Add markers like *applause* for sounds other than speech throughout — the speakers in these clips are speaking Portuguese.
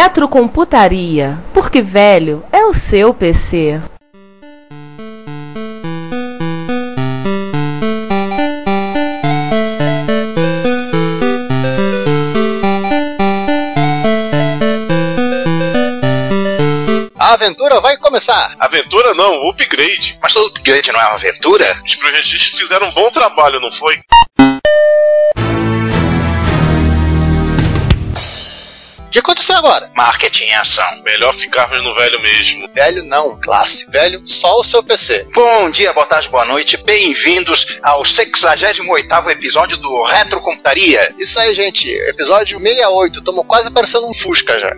Retrocomputaria, porque velho é o seu PC. A aventura vai começar. Aventura não, upgrade. Mas todo upgrade não é uma aventura? Os projetistas fizeram um bom trabalho, não foi? Que aconteceu agora? Marketing em ação. Melhor ficarmos no velho mesmo. Velho não, classe. Velho, só o seu PC. Bom dia, boa tarde, boa noite. Bem-vindos ao 68º episódio do Retrocomputaria. Isso aí, gente. Episódio 68. Estamos quase parecendo um Fusca já.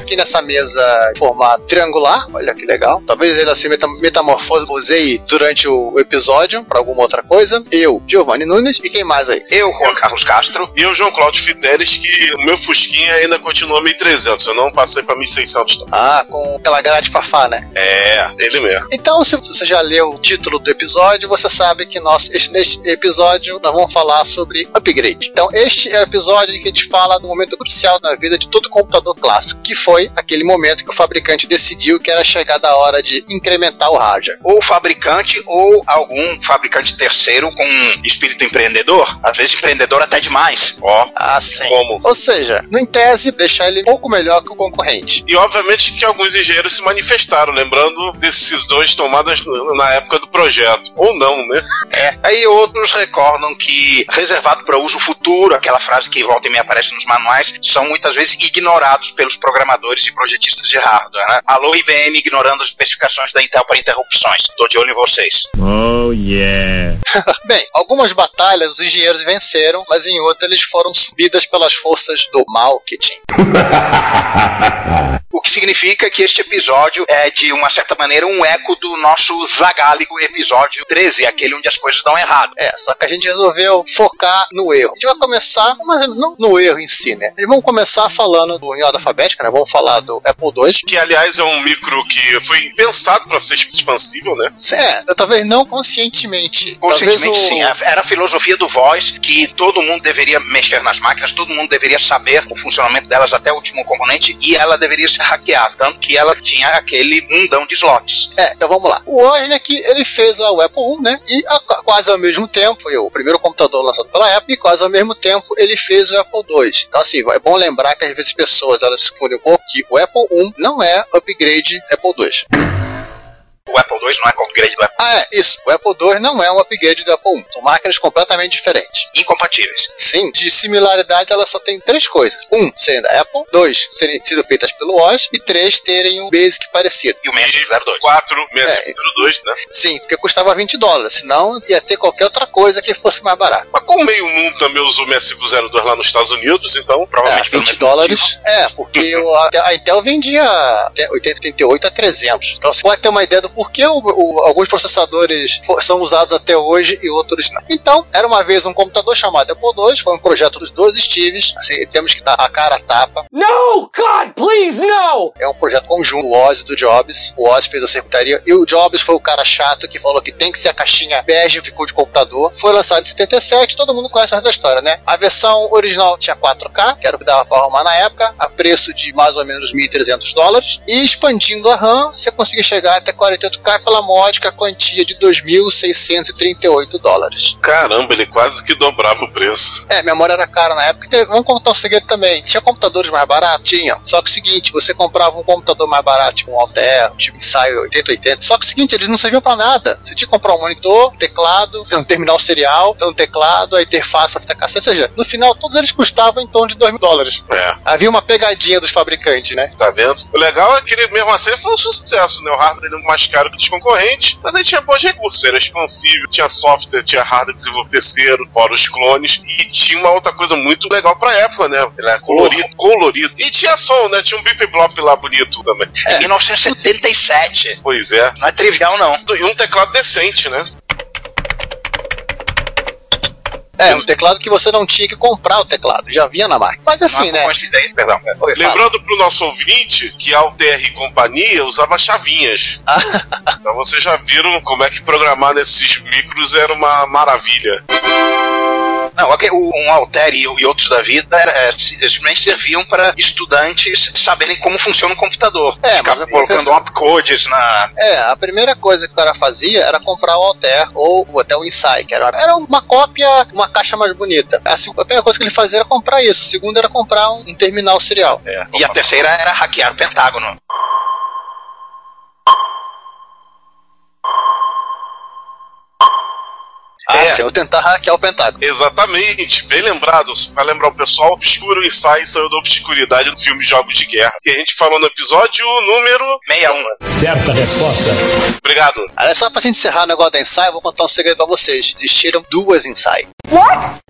Aqui nessa mesa em formato triangular. Olha que legal. Talvez ele assim meta metamorfose durante o episódio para alguma outra coisa. Eu, Giovanni Nunes. E quem mais aí? Eu, Juan Carlos Castro. E eu, João Cláudio Fidelis, que o meu Fusquinha ainda continua 1300. Eu não passei pra 1600. Ah, com aquela grade fafá, né? É, ele mesmo. Então, se você já leu o título do episódio, você sabe que nós, este- neste episódio nós vamos falar sobre upgrade. Então, este é o episódio em que a gente fala do momento crucial na vida de todo computador clássico, que foi aquele momento que o fabricante decidiu que era chegada a hora de incrementar o hardware. Ou fabricante, ou algum fabricante terceiro com espírito empreendedor. Às vezes empreendedor até demais. Ó, Assim. Como? Ou seja, no em tese, deixar ele um pouco melhor que o concorrente. E obviamente que alguns engenheiros se manifestaram, lembrando decisões tomadas na época do projeto. Ou não, né? É. Aí outros recordam que reservado para uso futuro, aquela frase que volta e meia aparece nos manuais, são muitas vezes ignorados pelos programadores e projetistas de hardware. Né? Alô, IBM, ignorando as especificações da Intel para interrupções. Tô de olho em vocês. Oh yeah. *laughs* Bem, algumas batalhas os engenheiros venceram, mas em outras eles foram subidas pelas forças do marketing. *laughs* O que significa que este episódio é, de uma certa maneira, um eco do nosso zagálico episódio 13, aquele onde as coisas dão errado. É, só que a gente resolveu focar no erro. A gente vai começar, mas não no erro em si, né? Vão começar falando do em ordem alfabética, né? Vamos falar do Apple II. Que aliás é um micro que foi pensado para ser expansível, né? É, talvez não conscientemente. Conscientemente, o... sim. é. Era a filosofia do voz que todo mundo deveria mexer nas máquinas, todo mundo deveria saber o funcionamento delas até o último componente e ela deveria ser hackeada. Tanto que ela tinha aquele mundão de slots. É, então vamos lá. O Wozniak, ele fez o Apple I, né? E a- quase ao mesmo tempo, foi o primeiro computador lançado pela Apple, e quase ao mesmo tempo ele fez o Apple II. Então assim, é bom lembrar que às vezes as pessoas elas se confundem um pouco que o Apple I não é upgrade Apple II. O Apple II não é upgrade do Apple. Ah, é, isso. O Apple II não é um upgrade do Apple I. São máquinas completamente diferentes. Incompatíveis. Sim, de similaridade ela só tem três coisas. Um, serem da Apple. Dois, serem sido feitas pelo Oz. E três, terem um basic parecido. E o 6502. 4, É. 602, né? Sim, porque custava 20 dólares. Senão ia ter qualquer outra coisa que fosse mais barato. Mas como meio mundo também usou o 6502 lá nos Estados Unidos, então É, Provavelmente pelo 20 mesmo dólares. É, porque a, a Intel vendia até 8088 a 300. Então você pode ter uma ideia do porquê o- o- alguns processadores são usados até hoje e outros não. Então, era uma vez um computador chamado Apple II, foi um projeto dos dois Steves. Assim, temos que dar a cara a tapa. No! God, please, no! É um projeto conjunto do Oz e do Jobs. O Oz fez a circuitaria e o Jobs foi o cara chato que falou que tem que ser a caixinha bege de de computador. Foi lançado em 77, todo mundo conhece essa história, né? A versão original tinha 4K, que era o que dava para arrumar na época, a preço de mais ou menos 1.300 dólares. E expandindo a RAM, você conseguia chegar até 48 128K pela módica quantia de 2.638 dólares. Caramba, ele quase que dobrava o preço. É, memória era cara na época. Teve- Vamos contar um segredo também. Tinha computadores mais baratos? Tinha. Só que o seguinte, você comprava um computador mais barato, tipo um Altair, tipo ensaio 8080. Só que o seguinte, eles não serviam pra nada. Você tinha que comprar um monitor, um teclado, um terminal serial, então um teclado, a interface, a fita cassete. Ou seja, no final todos eles custavam em torno de 2 mil dólares. É, Havia uma pegadinha dos fabricantes, né? tá vendo? O legal é que ele, mesmo assim, ele foi um sucesso, né? O hardware dele mais caro que os concorrentes, mas ele tinha bons recursos, era expansível, tinha software, tinha hardware desenvolvido terceiro, fora os clones, e tinha uma outra coisa muito legal pra época, né? Ele é colorido, colorido. E tinha som, né? Tinha um bip blop lá bonito também. Em 1977. Pois é. Não é trivial, não. E um teclado decente, né? É, um teclado que você não tinha que comprar o teclado, já vinha na máquina. Mas assim, né? coincidência, perdão. Oi, fala. Lembrando pro nosso ouvinte que a Alter e companhia usava chavinhas. *laughs* então vocês já viram como é que programar nesses micros era uma maravilha. Não, ok, o- um Altair e, e outros da vida é, simplesmente serviam para estudantes saberem como funciona um computador. É, mas Ficava colocando opcodes na. É, a primeira coisa que o cara fazia era comprar o Altair ou até o Insight, que era, era uma cópia, uma caixa mais bonita. A, seg- a primeira coisa que ele fazia era comprar isso, a segunda era comprar um, um terminal serial. E a terceira era hackear o Pentágono. Ah, É. sim, eu tentar hackear o Pentágono. Exatamente, bem lembrado. Pra lembrar o pessoal, Obscuro Insight saiu da obscuridade do filme Jogos de Guerra, que a gente falou no episódio número. 61. Certa resposta. Obrigado. Olha só pra gente encerrar o negócio da Insight, eu vou contar um segredo pra vocês. Existiram duas Insight.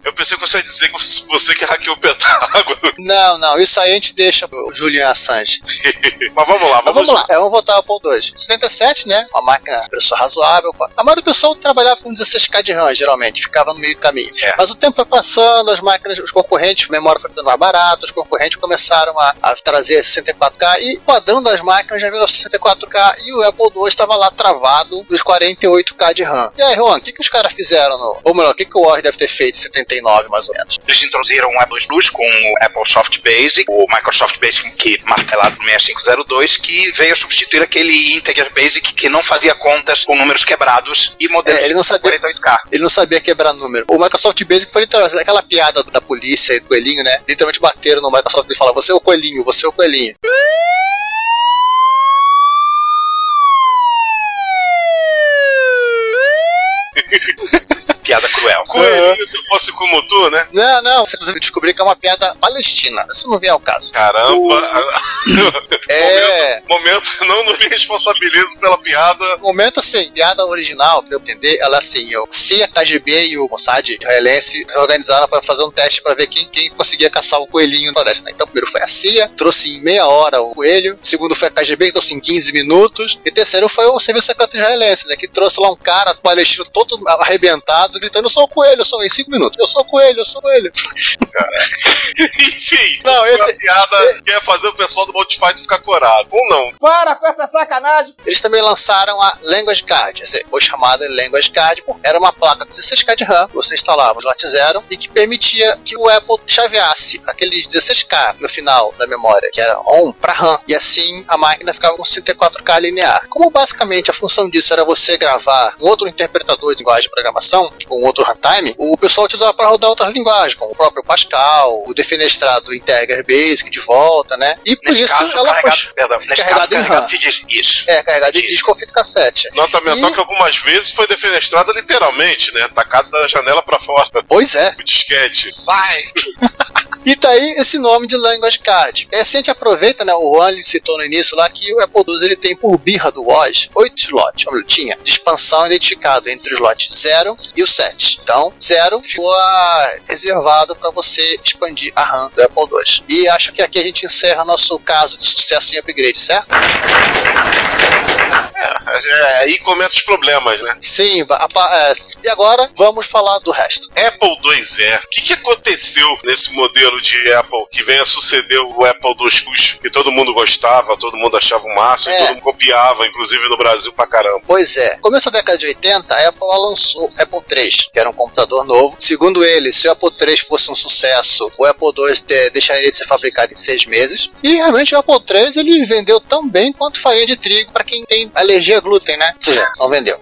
Eu pensei que você ia dizer que você que hackeou o Pentágono. *laughs* Não, não, isso aí a gente deixa pro Julian Assange. *laughs* Mas vamos lá, Mas vamos, vamos lá, é, vamos voltar ao Apple II. 77, né? Uma máquina preço razoável. A maioria do pessoal trabalhava com 16K de RAM, geralmente, ficava no meio do caminho. É. Mas o tempo foi passando, as máquinas, os concorrentes, a memória foi ficando mais barata, os concorrentes começaram a, a trazer 64K e o padrão das máquinas já virou 64K e o Apple II estava lá travado dos 48K de RAM. E aí, Juan, o que, que os caras fizeram? No, ou melhor, o que, que o Word deve ter feito em 79, mais ou menos? Eles introduziram o Apple Plus com o Apple Soft Basic, o Microsoft Basic que martelado no 6502, que veio substituir aquele Integer Basic que não fazia contas com números quebrados e modelos É, ele não sabia- 48K. Ele não sabia quebrar número. O Microsoft Basic foi literalmente aquela piada da polícia e do coelhinho, né? Literalmente bateram no Microsoft e falaram: Você é o coelhinho, você é o coelhinho. *laughs* Piada cruel. Coelhinho, se eu fosse como tu, né? Não, não, você precisa descobrir que é uma piada palestina. Isso não vem ao caso. Caramba. *laughs* É. Momento, não, não me responsabilizo pela piada. Momento assim, piada original, pra eu entender, ela assim, eu, se a KGB e o Mossad israelense organizaram pra fazer um teste pra ver quem, quem conseguia caçar o coelhinho na floresta. né? Então, primeiro foi a CIA, trouxe em meia hora o coelho. Segundo foi a KGB, que trouxe em 15 minutos. E terceiro foi o Serviço Secreto Israelense, né? Que trouxe lá um cara palestino todo arrebentado, gritando: Eu sou o coelho, eu sou em 5 minutos. Eu sou o coelho, eu sou o coelho. *laughs* Enfim, Não, esse- uma piada que ia fazer o pessoal do Multifight ficar corado. Ou não. Para com essa sacanagem! Eles também lançaram a Language Card, foi chamada Language Card, porque era uma placa com 16K de RAM, que você instalava no slot zero e que permitia que o Apple chaveasse aqueles 16K no final da memória, que era ON, para RAM, e assim a máquina ficava com 64K linear. Como basicamente a função disso era você gravar um outro interpretador de linguagem de programação, um outro runtime, o pessoal utilizava para rodar outras linguagens, como o próprio Pascal, o defenestrado Integer Basic de volta, né? E por Nesse isso caso, ela carregado, foi perdão, nesse carregado caso, carregado de disco. Isso. é, carregado de disco ou fita cassete. Nota mental E- que algumas vezes foi defenestrada literalmente, né? Tacada da janela pra fora. Pois é. O disquete. Sai! *laughs* E tá aí esse nome de Language Card. É, se a gente aproveita, né, o Juan citou no início lá que o Apple II ele tem por birra do WOS 8 slots, como ele tinha, de expansão identificado entre o slot 0 e o 7. Então, 0 ficou ah, reservado para você expandir a RAM do Apple II. E acho que aqui a gente encerra nosso caso de sucesso em upgrade, certo? É, aí começam os problemas, né? Sim, é, e agora vamos falar do resto. Apple IIe. O que, que aconteceu nesse modelo de Apple que vem a suceder o Apple II Plus, que todo mundo gostava, todo mundo achava o máximo É. e todo mundo copiava, inclusive no Brasil pra caramba. Pois é, começo da década de 80, a Apple lançou o Apple III, que era um computador novo. Segundo ele, se o Apple III fosse um sucesso, o Apple II de- deixaria de ser fabricado em seis meses. E realmente o Apple III ele vendeu tão bem quanto farinha de trigo para quem tem alergia à glúten, né? Ou seja, não vendeu.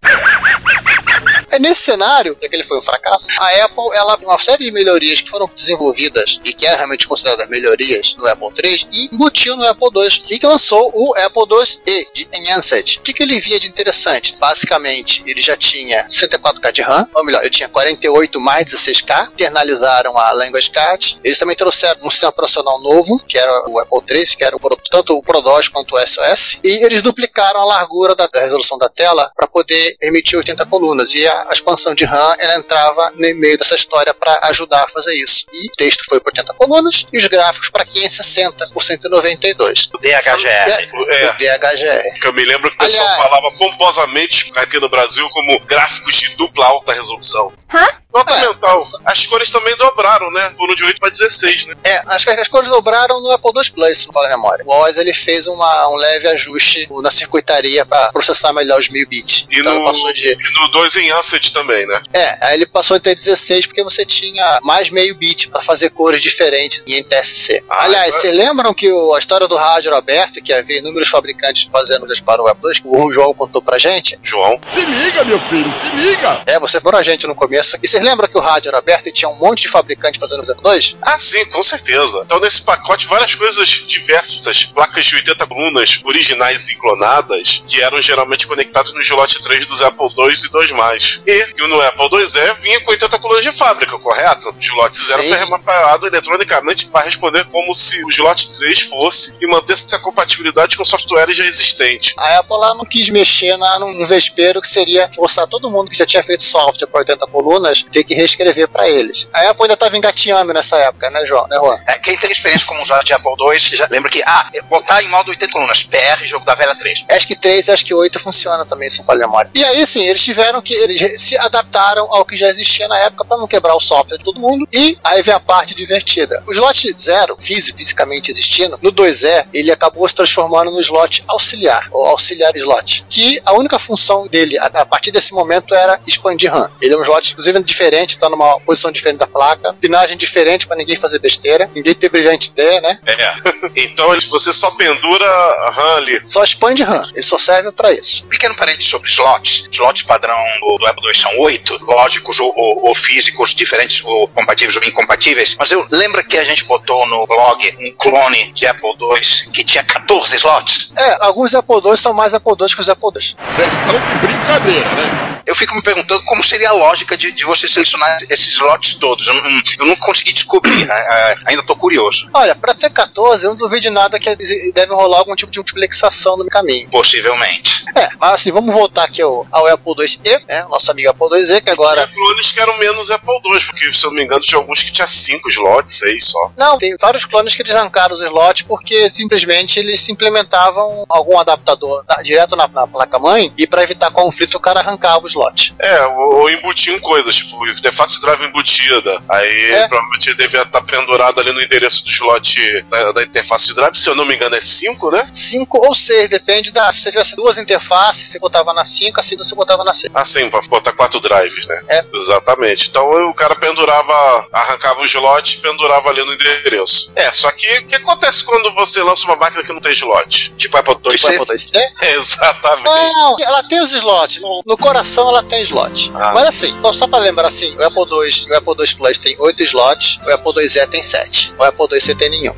É nesse cenário, já que ele foi um fracasso, a Apple, ela uma série de melhorias que foram desenvolvidas e que eram realmente consideradas melhorias no Apple III e embutiu no Apple II e que lançou o Apple IIe de Enhanced. O que, que ele via de interessante? Basicamente, ele já tinha 64K de RAM, ou melhor, ele tinha 48 mais 16K, internalizaram a Language Card. Eles também trouxeram um sistema operacional novo, que era o Apple III, que era o, tanto o ProDOS quanto o SOS, e eles duplicaram a largura da, da resolução da tela para poder emitir 80 colunas. E a, a expansão de RAM ela entrava no meio dessa história para ajudar a fazer isso. E o texto foi por 80 colunas e os gráficos para 560 por 192. O DHGR. É. O DHGR. Que eu me lembro que o pessoal Aliás- falava pomposamente aqui no Brasil como gráficos de dupla alta resolução. Nota É. mental. As cores também dobraram, né? Foram de 8 para 16, né? É, acho que as cores dobraram no Apple II Plus, se não falo a memória. O OS ele fez uma, um leve ajuste na circuitaria para processar melhor os 1000 bits. E então no, passou de. e no 2 em Ancet também, né? É, aí ele passou a ter 16 porque você tinha mais meio bit para fazer cores diferentes em NTSC. Ah, Aliás, é. vocês lembram que o- a história do rádio aberto, que havia inúmeros fabricantes fazendo coisas para o Apple II, que o João contou pra gente? João. Se liga, meu filho, se liga! É, você foi a gente no começo. E vocês lembram que o rádio era aberto e tinha um monte de fabricantes fazendo o 02? Ah, sim, com certeza. Então, nesse pacote, várias coisas diversas, placas de 80 colunas originais e clonadas, que eram geralmente conectadas no slot 3 dos Apple II e 2 E, e no Apple IIe vinha com 80 colunas de fábrica, correto? O slot 0 Sim. foi remapeado eletronicamente para responder como se o slot 3 fosse e manter essa compatibilidade com softwares já existentes. A Apple lá não quis mexer na, no vespeiro que seria forçar todo mundo que já tinha feito software por 80 colunas ter que reescrever para eles. A Apple ainda estava engatinhando nessa época, né, João? Né, Juan? É, quem tem experiência com um usuário de Apple II, já lembra que, ah, botar em modo 80 colunas, PR, jogo da velha 3. Acho que 3 e acho que 8 funciona também, se não falha memória. E aí, sim, eles tiveram que. Eles se adaptaram ao que já existia na época para não quebrar o software de todo mundo. E aí vem a parte divertida. O slot 0, físico, fisicamente existindo, no 2E, ele acabou se transformando no slot auxiliar, ou auxiliar slot. Que a única função dele, a, a partir desse momento, era expandir RAM. Ele é um slot, inclusive, diferente, está numa posição diferente da placa, pinagem diferente para ninguém fazer besteira, ninguém ter brilhante ideia, né? É. *laughs* Então você só pendura a RAM ali. Só expande RAM. Ele só serve para isso. Pequeno parênteses sobre slots. Slots padrão do, do Apple II são oito, lógicos ou, ou- ou físicos, diferentes ou compatíveis ou incompatíveis. Mas eu lembro que a gente botou no blog um clone de Apple II que tinha 14 slots. É, alguns Apple II são mais Apple II que os Apple II. Vocês estão de brincadeira, né? Eu fico me perguntando como seria a lógica de, de você selecionar esses slots todos. Eu, não- eu não consegui descobrir, né? É, ainda estou curioso. Olha, pra ter 14, eu não duvido de nada que deve rolar algum tipo de multiplexação no caminho. Possivelmente. É, mas assim, vamos voltar aqui ao, ao Apple IIe, né? Nosso amigo Apple IIe, que agora. Tinha clones que eram menos Apple II, porque se eu não me engano tinha alguns que tinha 5 slots, 6 só. Não, tem vários clones que eles arrancaram os slots porque simplesmente eles implementavam algum adaptador direto na, na placa-mãe e pra evitar conflito o cara arrancava o slot. É, ou, ou embutiam coisas, tipo, interface drive embutida. Aí É. provavelmente ele devia estar pendurado ali no endereço do slot da, da interface de drive, se eu não me engano é 5, né? 5 ou 6, depende da. Se você tivesse duas interfaces, você botava na 5, a segunda você botava na 6. Ah, sim, pra botar quatro drives, né? É. Exatamente. Então o cara pendurava, arrancava o slot e pendurava ali no endereço. É, só que o que acontece quando você lança uma máquina que não tem slot? Tipo Apple II Tipo C. Apple IIe. É, *laughs* exatamente. Não, ela tem os slots. No, no coração ela tem slot. Ah. Mas assim, só, só pra lembrar assim, o Apple II, o Apple II Plus tem 8 slots, o Apple IIe tem 7. O Apple IIc tem nenhum.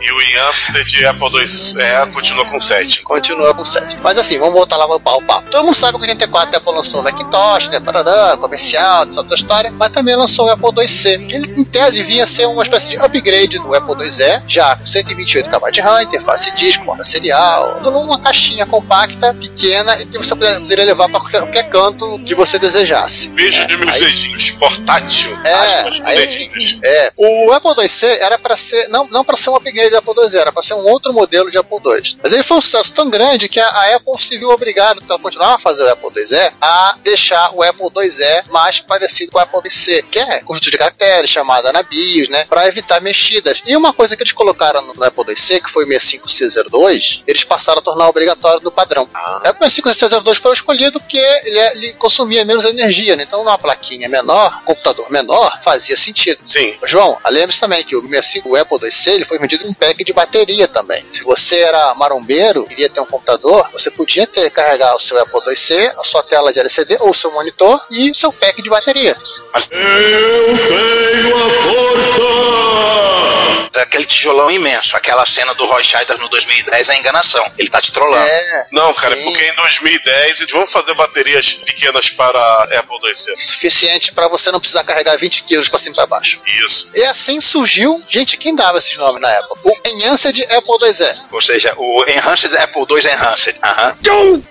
E o Yancey de Apple II é, continua com 7. Continua com 7. Mas assim, vamos voltar lá pro pau, papo. Todo mundo sabe que o 84 a Apple lançou o Macintosh, né? Parará, comercial, essa outra história. Mas também lançou o Apple IIc. Ele, em tese, devia ser uma espécie de upgrade do Apple IIe, já com 128 KB de RAM, interface disco, porta serial, tudo numa caixinha compacta, pequena, e que você poderia levar pra qualquer, canto que você desejasse. Vejo de meus aí- dedinhos, portátil. É, aspas, aí- dedinhos. É, o Apple IIc era para ser não, não para ser um upgrade do Apple II, era para ser um outro modelo de Apple II. Mas ele foi um sucesso tão grande que a, a Apple se viu obrigada, porque ela continuava a fazer o Apple IIe, a deixar o Apple IIe mais parecido com o Apple IC, que é conjunto de caracteres, chamada na BIOS, né, para evitar mexidas. E uma coisa que eles colocaram no, Apple IC, que foi o 65C02, eles passaram a tornar obrigatório no padrão. Ah. O Apple 65C02 foi escolhido porque ele, é- ele consumia menos energia, né? então numa plaquinha menor, computador menor, fazia sentido. Sim. João, lembre-se também que o, 65, o Apple IIc ele foi vendido em pack de bateria também. Se você era marombeiro, queria ter um computador, você podia ter carregar o seu Apple IIc, a sua tela de LCD ou seu monitor e o seu pack de bateria. Aquele tijolão imenso, aquela cena do Roy Scheider no 2010 é enganação. Ele tá te trollando. É, Não, cara, é Sim. porque em 2010 eles vão fazer baterias pequenas para Apple IIc. suficiente para você não precisar carregar 20 quilos para cima e para baixo. Isso. E assim surgiu, gente, quem dava esses nomes na época? O Enhanced Apple IIe. Ou seja, o Enhanced Apple II Enhanced. Aham.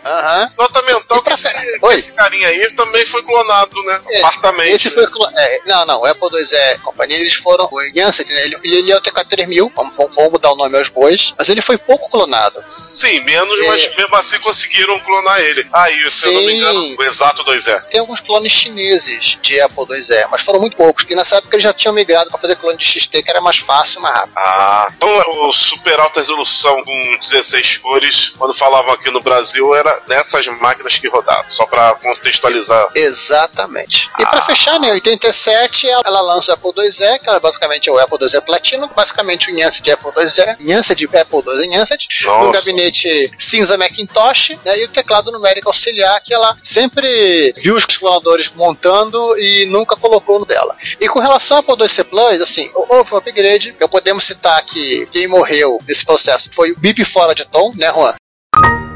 Aham. Nota mental pra que esse, que esse carinha aí também foi clonado, né? É, Fartamente. Esse foi. clo- é, não, não, o Apple IIe companhia, eles foram. O Enhanced, né, ele, ele é o TK3000, vamos, vamos, mudar o nome aos bois, mas ele foi pouco clonado. Sim, menos, É. mas mesmo assim conseguiram clonar ele. Aí, se eu não me Sim. engano, o exato 2E. Tem alguns clones chineses de Apple IIe, mas foram muito poucos, porque nessa época eles já tinham migrado para fazer clone de XT, que era mais fácil e mais rápido. Ah, então o super alta resolução com 16 cores, quando falavam aqui no Brasil, era nessas máquinas que rodavam. Só pra contextualizar. Exatamente. E pra fechar, né, em 87 ela, lança o Apple IIe, que ela basicamente é o Apple IIe Platinum, basicamente o Enhanced de Apple IIe, Enhanced de Apple II Nossa. um gabinete cinza Macintosh, né, e o teclado numérico auxiliar que ela sempre viu os clonadores montando e nunca colocou no dela. E com relação ao Apple IIc Plus, assim, houve um upgrade, que podemos citar que quem morreu nesse processo foi o Bip fora de tom, né, Juan?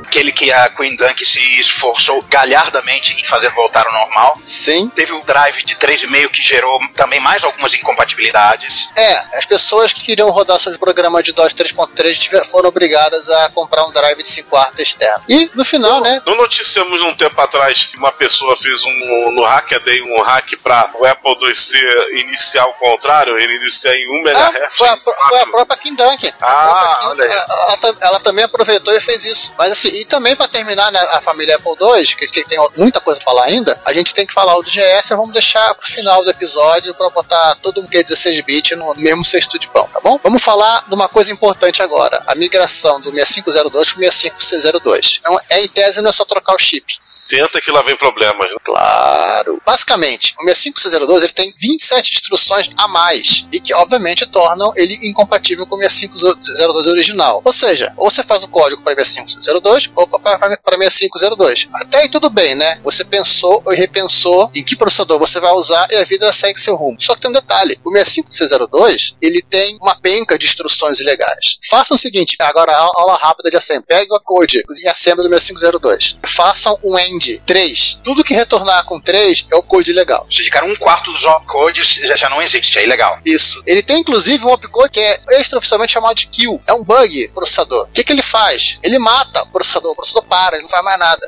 Aquele que a Queen Dunk se esforçou galhardamente em fazer voltar ao normal. Sim. Teve o drive de 3,5 que gerou também mais algumas incompatibilidades. É, as pessoas que queriam rodar seus programas de DOS 3.3 tiver- foram obrigadas a comprar um drive de 5 quartos externo. E no final, né? Não noticiamos um tempo atrás que uma pessoa fez um no Hackaday um hack para o Apple IIc iniciar o contrário, ele iniciar em 1 Ah, MHz. foi, a, foi a própria Kim Dunk. Ah, A própria olha aí. Ela, ela ela também aproveitou e fez isso. Mas assim, e também pra terminar né, a família Apple II, que tem, muita coisa pra falar ainda, a gente tem que falar o do GS, vamos deixar pro final do episódio pra botar todo mundo que é 16 bit no mesmo cesto de pão, tá bom? Vamos falar de uma coisa importante agora, a migração do 6502 pro 6502. Então, é em tese não é só trocar o chip. Senta que lá vem problemas. né? Claro. Basicamente, o 6502 ele tem 27 instruções a mais e que obviamente tornam ele incompatível com o 6502 original. Ou seja, ou você faz o código para 6502 ou para 6502. Até aí tudo bem, né? Você pensou e repensou em que processador você vai usar e a vida segue seu rumo. Só que tem um detalhe, o 6502 ele tem uma penca de instruções ilegais. Façam o seguinte, agora a aula rápida de assembly. Pegue o code em assembly do 6502. Façam um end 3. Tudo que retornar com 3 é o code legal. Ou seja, cara, um quarto dos opcodes já, já não existe, é ilegal. Isso. Ele tem inclusive um opcode que é extraoficialmente chamado de kill. É um bug processador. O que, que ele faz? Ele mata o processador. O processador para, ele não faz mais nada.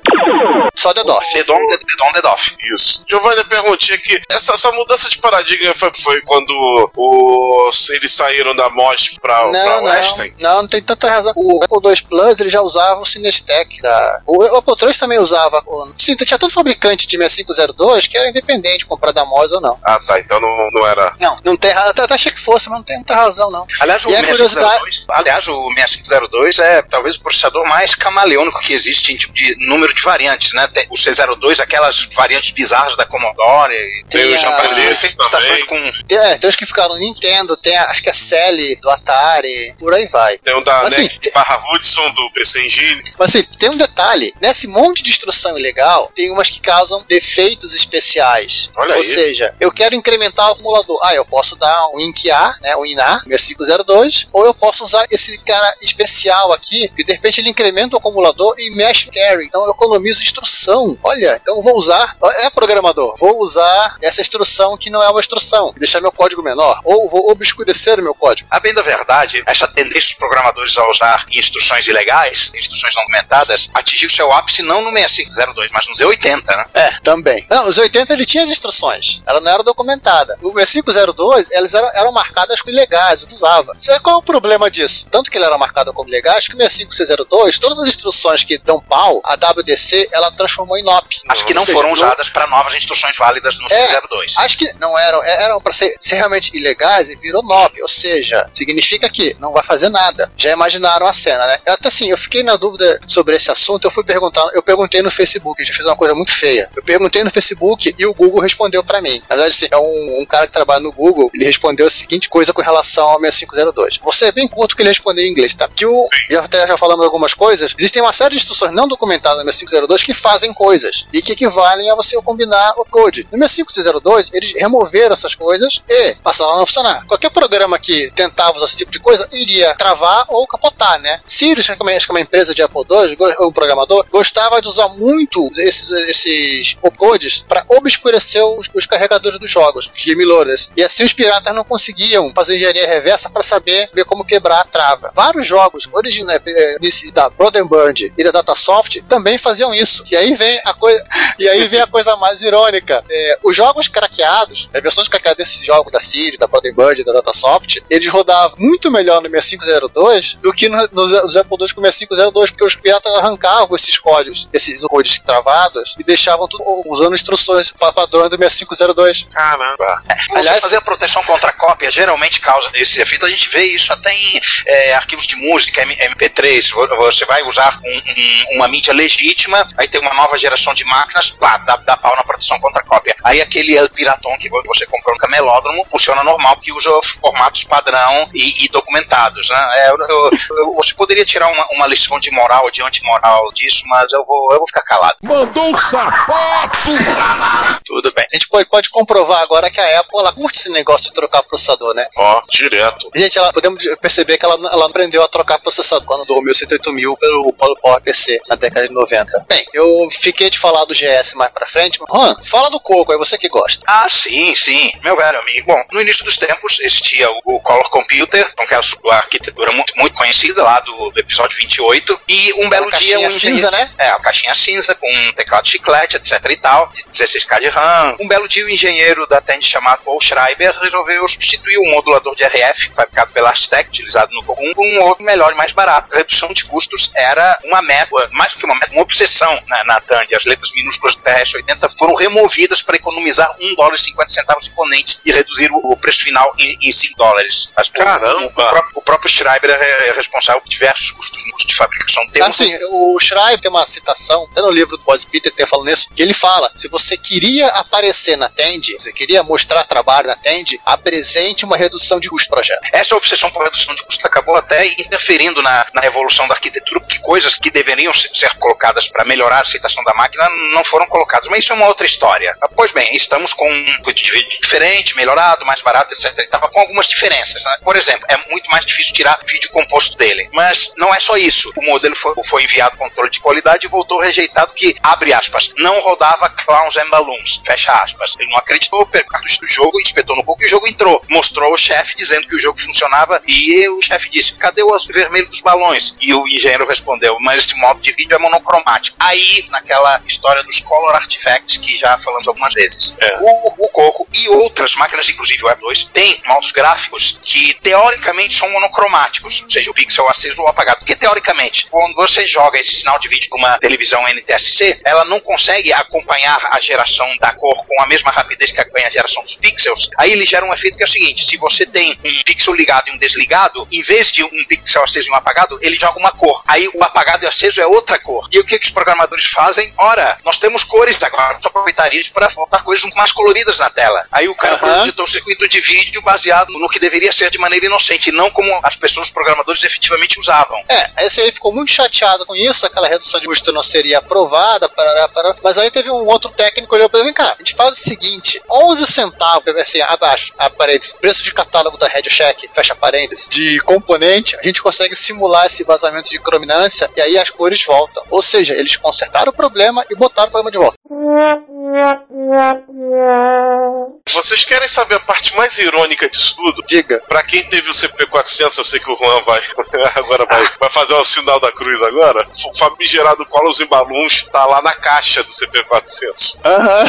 Só DDoS. Dedom, dedom, dedoff. Isso. Giovanni, a perguntinha aqui. Essa, essa mudança de paradigma foi, foi quando os, eles saíram da MOS pra, Não, Western? não, não tem tanta razão. O Apple II Plus ele já usava o Cinestec. Da... O Apple III também usava. o- Sim, tinha tanto fabricante de 6502 que era independente comprar da MOS ou não. Ah, tá. Então não, não era. Não, não tem razão. Até, até achei que fosse, mas não tem muita razão, não. Aliás, o E a 6502, aliás, o 6502 é talvez o processador mais camaleônico que existe em tipo de número de variantes, né? Tem o C02, aquelas variantes bizarras da Commodore, Tem tem a- o Japanese, fez estações com Tem, é, tem os que ficaram no Nintendo, tem a- acho que a Sally do Atari, por aí vai. Tem um da Mas, assim, NEC barra Hudson do PC Engine. Mas assim, tem um detalhe: nesse monte de instrução ilegal, tem umas que causam defeitos especiais. Olha Ou aí. seja, eu quero incrementar o acumulador. Ah, eu posso dar um INC-A, né, um INA, 6502, ou eu posso usar esse cara especial aqui, que de repente ele incrementa o acumulador e no carry. Então eu economizo instrução. Olha, então eu vou usar, é programador, vou usar essa instrução que não é uma instrução, deixar meu código menor, ou vou obscurecer o meu código. A bem da verdade, essa tendência dos programadores a usar instruções ilegais, instruções não documentadas, atingiu seu ápice não no 6502, mas no Z80, né? É, também. Não, os 80 ele tinha as instruções, ela não era documentada. O 6502, elas eram, eram marcadas como ilegais, eu usava. Sabe qual é o problema disso? Tanto que ele era marcado como ilegais, que o 6502, todas as instruções instruções que dão pau, a WDC ela transformou em NOP. Acho que não seja, foram usadas para novas instruções válidas no É. 02. Acho que não eram, é- eram para ser, ser realmente ilegais e virou NOP, ou seja, significa que não vai fazer nada. Já imaginaram a cena, né? Até assim, eu fiquei na dúvida sobre esse assunto, eu fui perguntar, eu perguntei no Facebook, a gente fez uma coisa muito feia. Eu perguntei no Facebook e o Google respondeu para mim. Na verdade, assim, é um, um cara que trabalha no Google, ele respondeu a seguinte coisa com relação ao 6502. Você é bem curto que ele respondeu em inglês, tá? Que o, já até já falamos algumas coisas, existem uma série de instruções não documentadas no 6502 que fazem coisas e que equivalem a você combinar o code. No 6502, eles removeram essas coisas e passaram a não funcionar. Qualquer programa que tentava usar esse tipo de coisa iria travar ou capotar, né? Sirius, que é uma, empresa de Apple II, um programador, gostava de usar muito esses, esses opcodes para obscurecer os, os carregadores dos jogos, os game loaders. E assim os piratas não conseguiam fazer engenharia reversa para saber ver como quebrar a trava. Vários jogos originais eh, desse- e da Datasoft também faziam isso. E aí vem a coisa, *laughs* e aí vem a coisa mais irônica. É, os jogos craqueados, a versão de craqueado desses jogos da Sirius, da e da Datasoft, eles rodavam muito melhor no 6502 do que no- nos, nos Apple II com 6502, porque os piratas arrancavam esses códigos, esses códigos travados e deixavam tudo usando instruções pa- padrões do 6502. Caramba. Aliás, Aliás- fazer a proteção contra cópia geralmente causa esse efeito. A gente vê isso até em é, arquivos de música, M- MP3. Vo- Você vai usar um- um- uma mídia legítima, aí tem uma nova geração de máquinas, pá, dá, dá pau na proteção contra cópia. Aí aquele El Piraton que vo- você comprou no camelódromo funciona normal, porque usa formatos padrão e, e documentados. Né? É, eu- eu- você poderia tirar uma, uma lição de moral, de antimoral disso, mas eu vou, eu vou ficar calado. Mandou um sapato! Tudo bem. A gente pode, pode comprovar agora que a Apple ela curte esse negócio de trocar processador, né? Ó, direto. Gente, ela, podemos perceber que ela, ela aprendeu a trocar processador quando doou o 108000 pelo, pelo PowerPC na década de 90. Bem, eu fiquei de falar do GS mais pra frente. mas, Juan, fala do Coco, é você que gosta. Ah, sim, sim, meu velho amigo. Bom, no início dos tempos existia o, Color Computer, com aquela sua arquitetura muito, muito conhecida lá do, do episódio 28, e um belo dia um engenheiro- cinza, né? É, a caixinha cinza com um teclado chiclete, etc e tal, de 16K de RAM. Um belo dia o engenheiro da Tandy chamado Paul Schreiber resolveu substituir o modulador de RF fabricado pela Aztec, utilizado no Cogum, com um outro melhor e mais barato. A redução de custos era uma meta, mais do que uma meta, uma obsessão na, na Tandy. As letras minúsculas do TRS-80 foram removidas para economizar 1 dólar e 50 centavos imponentes e reduzir o, o preço final em, em 5 dólares. Mas, o- Caramba! O, o próprio, o próprio Schreiber é, é responsável por diversos custos no custo de fabricação. Tem um- Assim, o Schreiber tem uma citação, até no livro do Boss Peter tem falando nisso, que ele fala: se você queria aparecer na Tandy, você queria mostrar trabalho na Tandy, apresente uma redução de custo do projeto. Essa obsessão por redução de custo acabou até interferindo na, na evolução da arquitetura, porque coisas que deveriam se- ser colocadas para melhorar a aceitação da máquina não foram colocadas. Mas isso é uma outra história. Pois bem, estamos com um vídeo diferente, melhorado, mais barato, etc. E com algumas diferenças. né? Por exemplo, é muito mais difícil tirar vídeo composto dele. Mas não é só isso. O modelo foi, foi enviado controle de qualidade e voltou rejeitado que, abre aspas, não rodava Clowns and Balloons, fecha aspas. Ele não acreditou, cartucho do jogo, espetou no pouco e o jogo entrou. Mostrou o chefe dizendo que o jogo funcionava e o chefe disse, cadê o azul vermelho dos balões? E o engenheiro respondeu, mas esse modo de vídeo é monocromático. Aí, naquela história dos color artifacts que já falamos algumas vezes. É. O, o Coco e outras máquinas, inclusive o Web 2, têm modos gráficos que teoricamente são monocromáticos, ou seja, o pixel aceso ou apagado. Porque teoricamente, quando você joga esse sinal de vídeo com uma televisão NTSC, ela não consegue acompanhar a geração da cor com a mesma rapidez que acompanha a geração dos pixels. Aí ele gera um efeito que é o seguinte: se você tem um pixel ligado e um desligado, em vez de um pixel aceso e um apagado, ele joga uma cor. Aí o apagado e aceso é outra cor. E o que, que os programadores fazem? Ora, nós temos cores agora, vamos aproveitar isso para botar coisas mais coloridas na tela. Aí o cara Aham. projetou um circuito de vídeo baseado no que deveria ser de maneira inocente, não como as pessoas, os programadores, efetivamente usavam. É, esse aí ficou muito chateado com isso, aquela redução de custo não seria aprovada, parará, parará. mas aí teve um outro técnico que olhou para vem cá, a gente faz o seguinte, 11 centavos, assim, abaixo, a parênteses, preço de catálogo da Radio Shack, fecha parênteses, de componente, a gente consegue simular esse vazamento de crominância e aí as cores voltam. Ou seja, eles consertaram o problema e botaram o problema de volta. Vocês querem saber a parte mais irônica disso tudo? Diga. Pra quem teve o CP400, eu sei que o Juan vai *laughs* agora vai, vai fazer o sinal da cruz agora. O famigerado Colos e Balloons tá lá na caixa do CP400. Aham.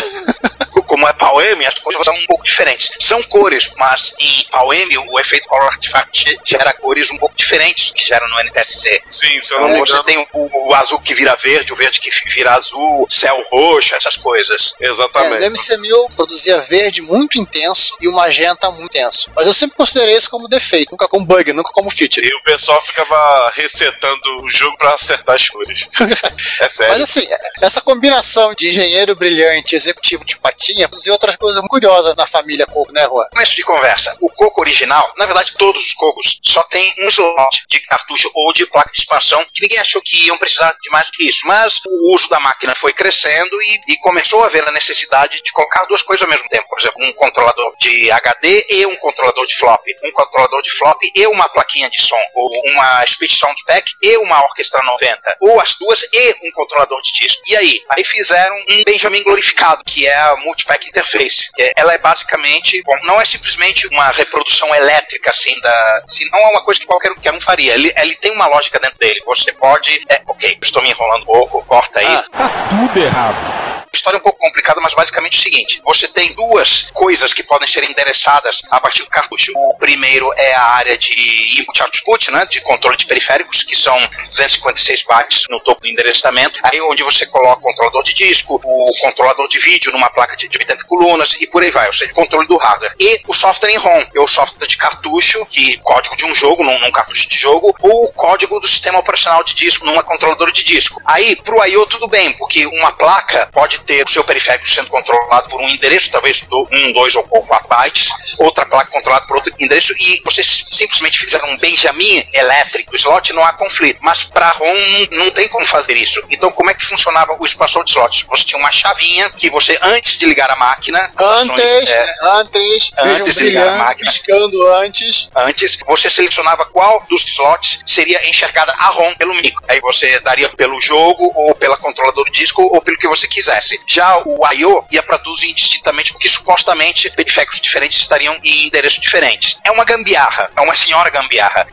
O *laughs* como é Poem, as coisas são um pouco diferentes. São cores, mas em Poem o efeito Color Artifact gera cores um pouco diferentes do que gera no NTSC. Sim, se eu não Então me você engano. tem o, o azul que vira verde, o verde que vira azul, céu roxo, essas coisas. É, Exatamente. no MC1000 produzia verde muito intenso e o magenta muito intenso. Mas eu sempre considerei isso como defeito, nunca como bug, nunca como feature. E o pessoal ficava resetando o jogo pra acertar as cores. *laughs* É sério. Mas assim, essa combinação de engenheiro brilhante e executivo de patinha produziu outras coisas curiosas na família Coco, né, Juan? Começo de conversa. O coco original, na verdade, todos os cocos só tem um slot de cartucho ou de placa de expansão que ninguém achou que iam precisar de mais do que isso. Mas o uso da máquina foi crescendo e, e começou a haver a necessidade de colocar duas coisas ao mesmo tempo. Por exemplo, um controlador de HD e um controlador de flop. Um controlador de flop e uma plaquinha de som. Ou uma Speech Sound Pack e uma Orquestra 90. Ou as duas e um controlador de disco. E aí? Aí fizeram um Benjamin glorificado, que é a Multipack Interface. É, Ela é basicamente, bom, não é simplesmente uma reprodução elétrica, assim, da. Se não é uma coisa que qualquer um faria. Ele, ele tem uma lógica dentro dele. Você pode. É, ok, estou me enrolando um pouco, corta aí. Ah. Tá tudo errado. História é um pouco complicada, mas basicamente é o seguinte: você tem duas coisas que podem ser endereçadas a partir do cartucho. O primeiro é a área de input-output, né, de controle de periféricos, que são 256 bytes no topo do endereçamento. Aí onde você coloca o controlador de disco, o controlador de vídeo numa placa de de 80 colunas e por aí vai, ou seja, controle do hardware. E o software em ROM, é o software de cartucho, que código de um jogo, num, num cartucho de jogo, ou o código do sistema operacional de disco, numa controladora de disco. Aí, pro I.O. tudo bem, porque uma placa pode ter o seu periférico sendo controlado por um endereço, talvez do 1, 2 ou 4 bytes, outra placa controlada por outro endereço, e vocês simplesmente fizeram um Benjamin elétrico, slot não há conflito. Mas para ROM não, tem como fazer isso. Então, como é que funcionava o espaçador de slots? Você tinha uma chavinha que você, antes de ligar a máquina, Antes, ações, é, antes, Antes de ligar a máquina. piscando antes. Antes, você selecionava qual dos slots seria enxergada a ROM pelo micro. Aí você daria pelo jogo, ou pela controladora de disco, ou pelo que você quisesse. Já o I.O. ia para todos indistintamente, porque supostamente periféricos diferentes estariam em endereços diferentes. É uma gambiarra, é uma senhora gambiarra.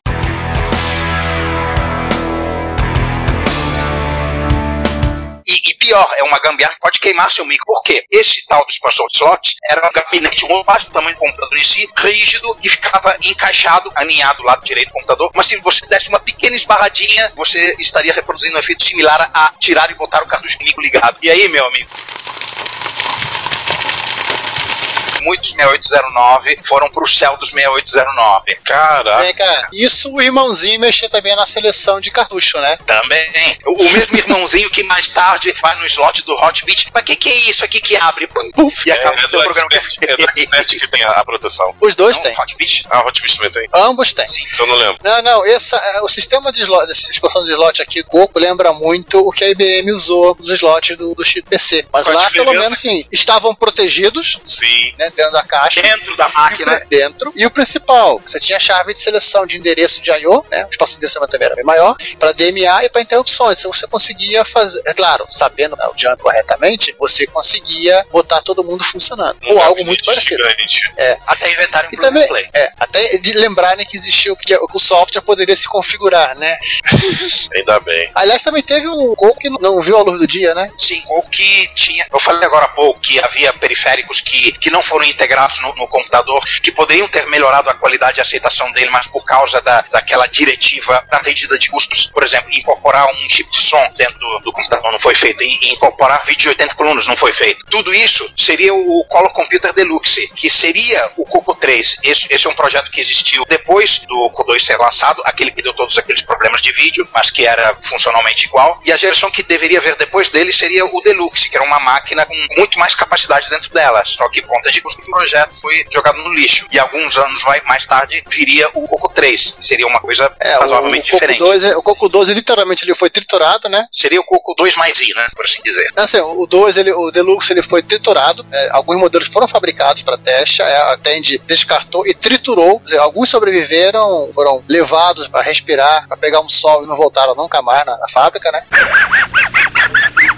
E pior, é uma gambiarra que pode queimar seu micro. Por quê? Esse tal do expansor de slot era um gabinete um baixo do tamanho do computador em si, rígido, e ficava encaixado, aninhado do lado direito do computador. Mas se você desse uma pequena esbarradinha, você estaria reproduzindo um efeito similar a tirar e botar o cartucho do micro ligado. E aí, meu amigo? Muitos 6809 foram pro céu dos 6809. Caraca. Vem cá, isso o irmãozinho mexia também na seleção de cartucho, né? Também. O, o mesmo irmãozinho que mais tarde vai no slot do Hotbit. Mas que que é isso aqui que abre? Pum, puf, e É, acaba é do programa. expert, é do expert que tem a, a proteção. Os dois Não, têm. Hotbit? Ah, o Hotbit também tem. Ambos têm. Se eu não lembro. Não, não, essa, é, o sistema de slot, dessa expansão de slot aqui Coco lembra muito o que a IBM usou nos slots do, do chip PC. Mas Qual lá, pelo menos, assim, estavam protegidos, Sim. né, dentro da caixa. Dentro da máquina. Dentro. E o principal, você tinha a chave de seleção de endereço de I.O., né? O espaço de endereço também era bem maior, para DMA e para interrupções. Então você conseguia fazer, é claro, sabendo né, o jump corretamente, você conseguia botar todo mundo funcionando. Um Ou algo muito parecido. gigante. Até inventarem um E também, play. é, até de lembrarem que existia o que o software poderia se configurar, né? *laughs* Ainda bem. Aliás, também teve um Coco que não viu a luz do dia, né? Sim, ou que tinha. Eu falei agora há pouco que havia periféricos que, que não foram integrados no, no computador, que poderiam ter melhorado a qualidade e aceitação dele, mas por causa da, daquela diretiva atendida de custos, por exemplo, incorporar um chip de som dentro do, do computador não foi feito, e, incorporar vídeo de 80 colunas não foi feito. Tudo isso seria o Color Computer Deluxe, que seria o Coco 3. Esse, esse é um projeto que existiu depois do Coco 2 ser lançado, aquele que deu todos aqueles problemas de vídeo, mas que era funcionalmente igual. E a geração que deveria vir depois dele seria o Deluxe, que era uma máquina com muito mais capacidade dentro dela. Só que, por conta de custos, o projeto foi jogado no lixo. E alguns anos vai- mais tarde viria o Coco 3. Seria uma coisa É, o, razoavelmente o Coco diferente. 2, é- o Coco 2 literalmente ele foi triturado, né? Seria o Coco 2 mais I, né? Por assim dizer. Assim, o 2, ele, o Deluxe, ele foi triturado. é, alguns modelos foram fabricados para teste. É, a Tend descartou e triturou. Quer dizer, alguns sobreviveram, foram levados para respirar, para pegar um sol e não voltaram nunca mais na, na fábrica, né? *laughs*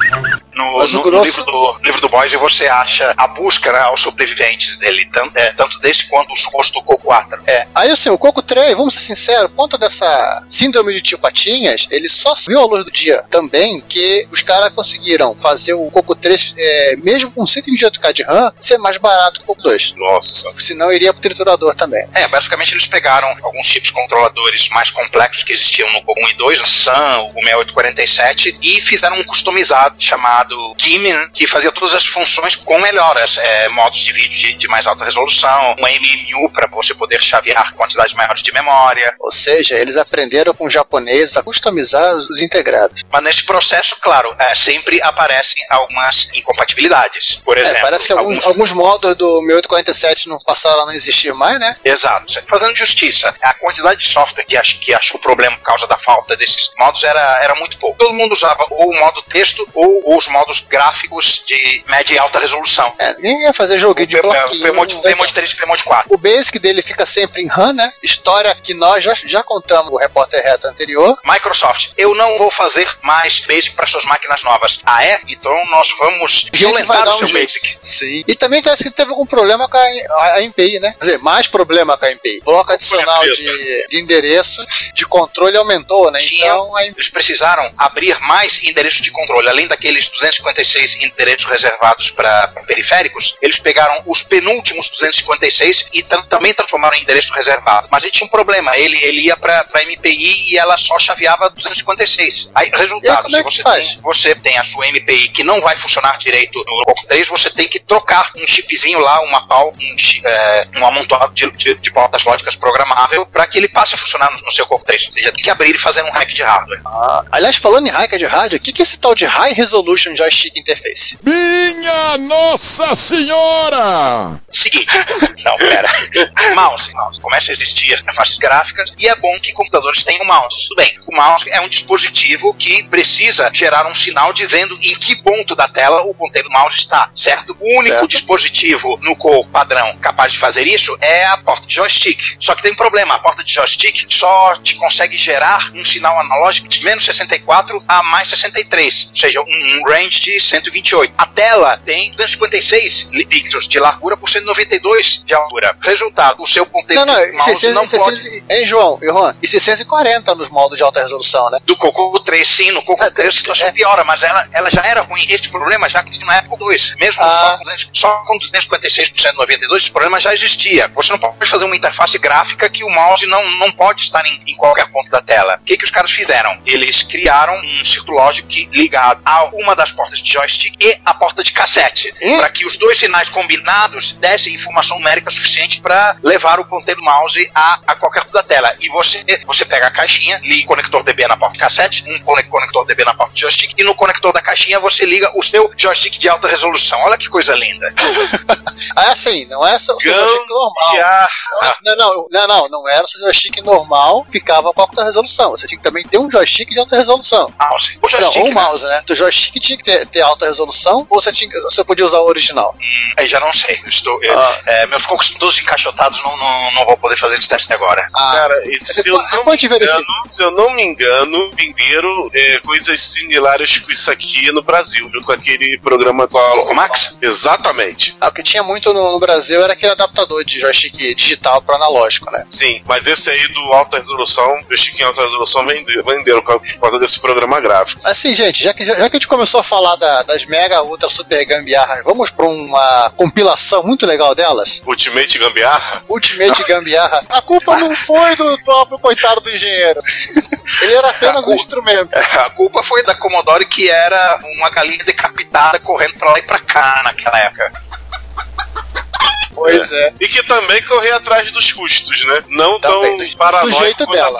no, o no- no livro, do, livro do Boys você acha a busca né, aos sobreviventes dele, tanto, é, tanto desse quanto o suposto Coco 4. É. Aí assim, o Coco 3, vamos ser sinceros, conta dessa síndrome de tio Patinhas, ele só viu a luz do dia também que os caras conseguiram fazer o Coco 3, é, mesmo com 128k de RAM, ser mais barato que o Coco 2. Nossa. Senão iria pro triturador também. É, basicamente eles pegaram alguns chips controladores mais complexos que existiam no Coco 1 e 2, no SAM, o 6847, e fizeram um customizado chamado Gimme, que fazia todas as funções com melhoras, é, modos de vídeo de, de mais alta resolução, um MMU para você poder chavear quantidades maiores de memória. Ou seja, eles aprenderam com os japoneses a customizar os, os integrados. Mas nesse processo, claro, é, sempre aparecem algumas incompatibilidades. Por É, exemplo, parece que alguns, alguns modos do 1847 não passaram a não existir mais, né? Exato. Fazendo justiça, a quantidade de software que, ach, que achou o problema por causa da falta desses modos era, era muito pouco. Todo mundo usava ou o modo texto ou os modos gráficos de média e alta resolução. É, nem ia fazer joguinho de bloquinho. Pmod 3 e Pmod 4. O basic dele fica sempre em RAM, né? História que nós já, já contamos no repórter reto anterior. Microsoft, eu não vou fazer mais Basic para suas máquinas novas. Ah, é? Então nós vamos violentar o um seu jeito. Basic. Sim. E também parece que teve algum problema com a, a, MPI, né? Quer dizer, mais problema com a MPI. Bloco adicional de, de endereço de controle aumentou, né? Tinha- Então a Eles precisaram abrir mais endereços de controle. Além daqueles 256 endereços reservados para periféricos, eles pegaram os penúltimos 256 e tam- também transformaram em endereço reservado. Mas a gente tinha um problema. Ele, ele ia para MPI e ela só chaveava 256. Aí, aí, resultado, como é se você tem, você tem a sua MPI que não vai funcionar direito no Coco 3, você tem que trocar um chipzinho lá, uma pau, um, é, um amontoado de, de, de portas lógicas programável para que ele passe a funcionar no, no seu Coco 3. Você já tem que abrir e fazer um hack de hardware. Ah, aliás, falando em hacker de rádio, o que, que é esse tal de High Resolution Joystick Interface? Minha Nossa Senhora! Seguinte, não, pera. mouse, mouse. Começa a existir interfaces gráficas e é bom que computadores tenham mouse. Tudo bem, o mouse é um dispositivo que precisa gerar um sinal dizendo em que ponto da tela o ponteiro do mouse está, certo? O único Certo. dispositivo no Core padrão capaz de fazer isso é a porta de joystick. Só que tem um problema, a porta de joystick só te consegue gerar um sinal analógico de menos 64 a mais 63, ou seja, um, um range de 128. A tela tem 256 pixels de largura por 192 de altura. Resultado, o seu ponteiro Não, não, de mouse 600, não 600, pode... Hein, João? E Juan? E 640 nos modos de alta resolução, né? Do Coco 3, sim, no Coco É, 3 a situação é. piora, mas ela, ela já era ruim. Este problema já que não é Coco 2. Mesmo Ah. só, com 200 só com 256% 92, esse problema já existia. Você não pode fazer uma interface gráfica que o mouse não, não pode estar em, em qualquer ponto da tela. O que, que os caras fizeram? Eles criaram um círculo lógico ligado a uma das portas de joystick e a porta de cassete, Hum? para que os dois sinais combinados dessem informação numérica suficiente para levar o ponteiro do mouse a, a qualquer ponto da tela. E você, você pega a caixinha, liga o conector DB na porta de cassete, um conec- conector DB na porta de joystick, e no conector da caixinha você liga o seu joystick de alta resolução. Olha que coisa linda. *laughs* Ah, assim, não é só o seu joystick normal. Não, não, não, não, não era o seu joystick normal, ficava com alta resolução. Você tinha que também ter um joystick de alta resolução. Mouse. O Não, joystick, ou né? mouse, né? O joystick tinha que ter, ter alta resolução, ou você, tinha, você podia usar o original. Hum, aí já não sei. Eu Estou, eu- Ah. é, meus cocos todos encaixotados não, não, não vou poder fazer esse teste agora. Ah, Cara, e se eu não me engano, se eu não me engano, venderam é, coisas similares com isso aqui no Brasil, junto com aquele programa do Coco Max? Exatamente. Ah, o que tinha muito no, no Brasil era aquele adaptador de joystick digital para analógico, né? Sim, mas esse aí do alta resolução, o Chiquinho alta resolução vende- venderam por causa desse programa gráfico. Assim, gente, já que, já que a gente começou a falar da- das mega, ultra, super gambiarras, vamos para uma compilação muito legal delas? Ultimate Gambiarra? Ultimate Gambiarra. A culpa não foi do próprio coitado do engenheiro. Ele era apenas um instrumento. A culpa foi da Commodore que era uma galinha decapitada correndo pra lá e pra cá naquela época. Pois é. E que também corria atrás dos custos, né? Não Também, tão do- paranoico do jeito dela.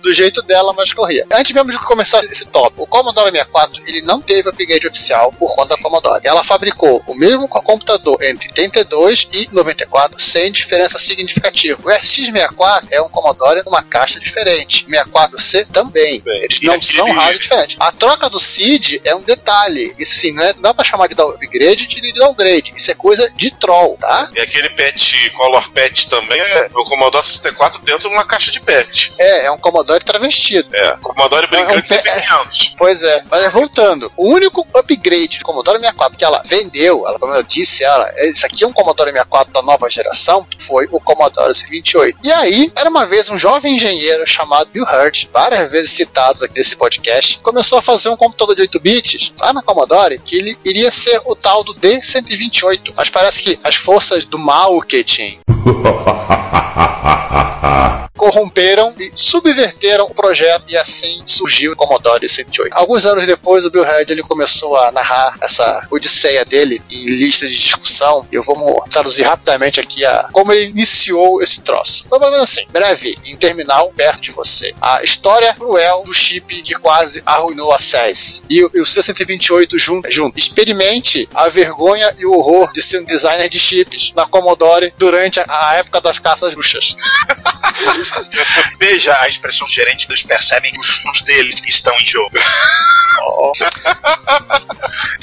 Do jeito dela, mas corria. Antes mesmo de começar esse top, o Commodore 64 ele não teve upgrade oficial por conta da Commodore. Ela fabricou o mesmo co- computador entre 32 e 94 sem diferença significativa. O SX64 é um Commodore numa caixa diferente. O 64C também. Bem, Eles não aquele- são rádios diferentes. A troca do SID é um detalhe. Isso sim, não, é, não dá pra chamar de upgrade de de downgrade. Isso é coisa de troll, tá? E aquele patch, color patch também, é o Commodore 64 dentro de uma caixa de patch. É, é um Commodore travestido. É, Commodore brincante É um CP500. Pois é, mas voltando, o único upgrade do Commodore 64 que ela vendeu, ela, como eu disse, ela, isso aqui é um Commodore 64 da nova geração, foi o Commodore C28. E aí, era uma vez um jovem engenheiro chamado Bill Hurt, várias vezes citados aqui nesse podcast, começou a fazer um computador de 8 bits lá na Commodore, que ele iria ser o tal do D128. Mas parece que as forças do marketing *laughs* corromperam e subverteram o projeto e assim surgiu o Commodore 108. Alguns anos depois, o Bill Head ele começou a narrar essa odisseia dele em listas de discussão. Eu vou traduzir rapidamente aqui a como ele iniciou esse troço. Foi mais assim, breve, em terminal perto de você. A história cruel do chip que quase arruinou a SES. E, o- e o C128 junto, junto. Experimente a vergonha e o horror de ser um designer de chips na Commodore durante a, a época das caças bruxas. *laughs* *laughs* Veja a expressão gerente, eles percebem que os fundos deles estão em jogo. *laughs*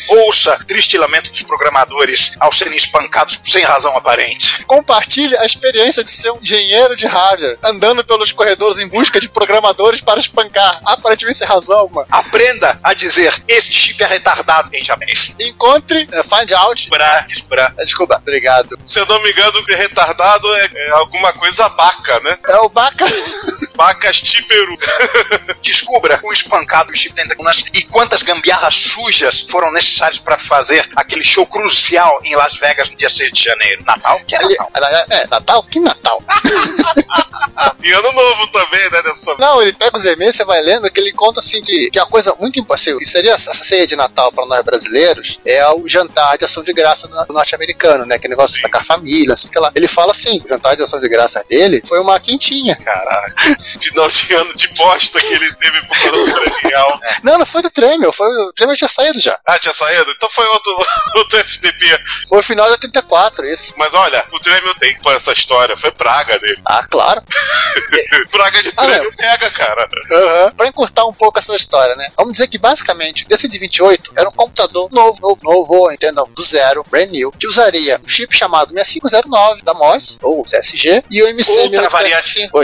Ouça triste lamento dos programadores ao serem espancados sem razão aparente. compartilhe a experiência de ser um engenheiro de hardware, andando pelos corredores em busca de programadores para espancar, aparentemente sem razão alguma. Aprenda a dizer este chip é retardado em japonês. Encontre, eh, find out. Bra, bra. Desculpa, obrigado. Se eu não me engano, retardado é, é alguma coisa baca, né? É o Baca. *laughs* Bacas típeru. *laughs* Descubra o espancado chip tentacunas e quantas gambiarras sujas foram necessárias para fazer aquele show crucial em Las Vegas no dia 6 de janeiro. Natal? Que é Ele- Natal. é, Natal? Que Natal? *laughs* E ano novo também, né? Nessa... Não, ele pega os e-mails, você vai lendo, que ele conta assim que, que é uma coisa muito impossível. E seria essa ceia de Natal para nós brasileiros, é o jantar de ação de graça do norte-americano, né? Que negócio com a família, assim, que lá. Ele fala assim: o jantar de ação de graça dele foi uma quentinha. Caraca. Final de ano de bosta que ele teve por causa do Tremial. Não, não foi do Tremel, foi o Tremel tinha saído já. Ah, tinha saído? Então foi outro, *laughs* outro FTP. Foi o final de 84, isso. Mas olha, o Tremel tem por essa história. Foi praga dele. Ah, claro. *laughs* praga de Ah, Tremel pega, cara. Uhum. Para encurtar um pouco essa história, né? Vamos dizer que basicamente o D128 era um computador novo, novo, novo, entendam, do zero, brand new, que usaria um chip chamado 6509 da MOS, ou CSG, e o MC Outra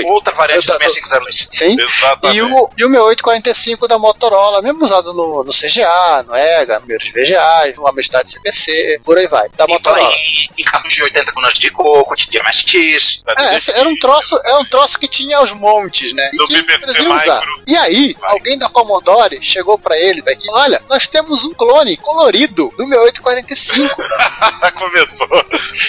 outra variante tô- 6502. Sim. Exatamente. E o, e o 6845 da Motorola, mesmo usado no, no CGA, no EGA, no primeiros VGA, no Amistade CPC, por aí vai, da E Motorola. aí, e carros de 80 colunas de coco, de MSX. É, esse era um troço, era um troço que tinha aos montes, né? E que. E aí, Vai. alguém da Commodore chegou pra ele daqui, olha, nós temos um clone colorido do 6845. *laughs* Começou.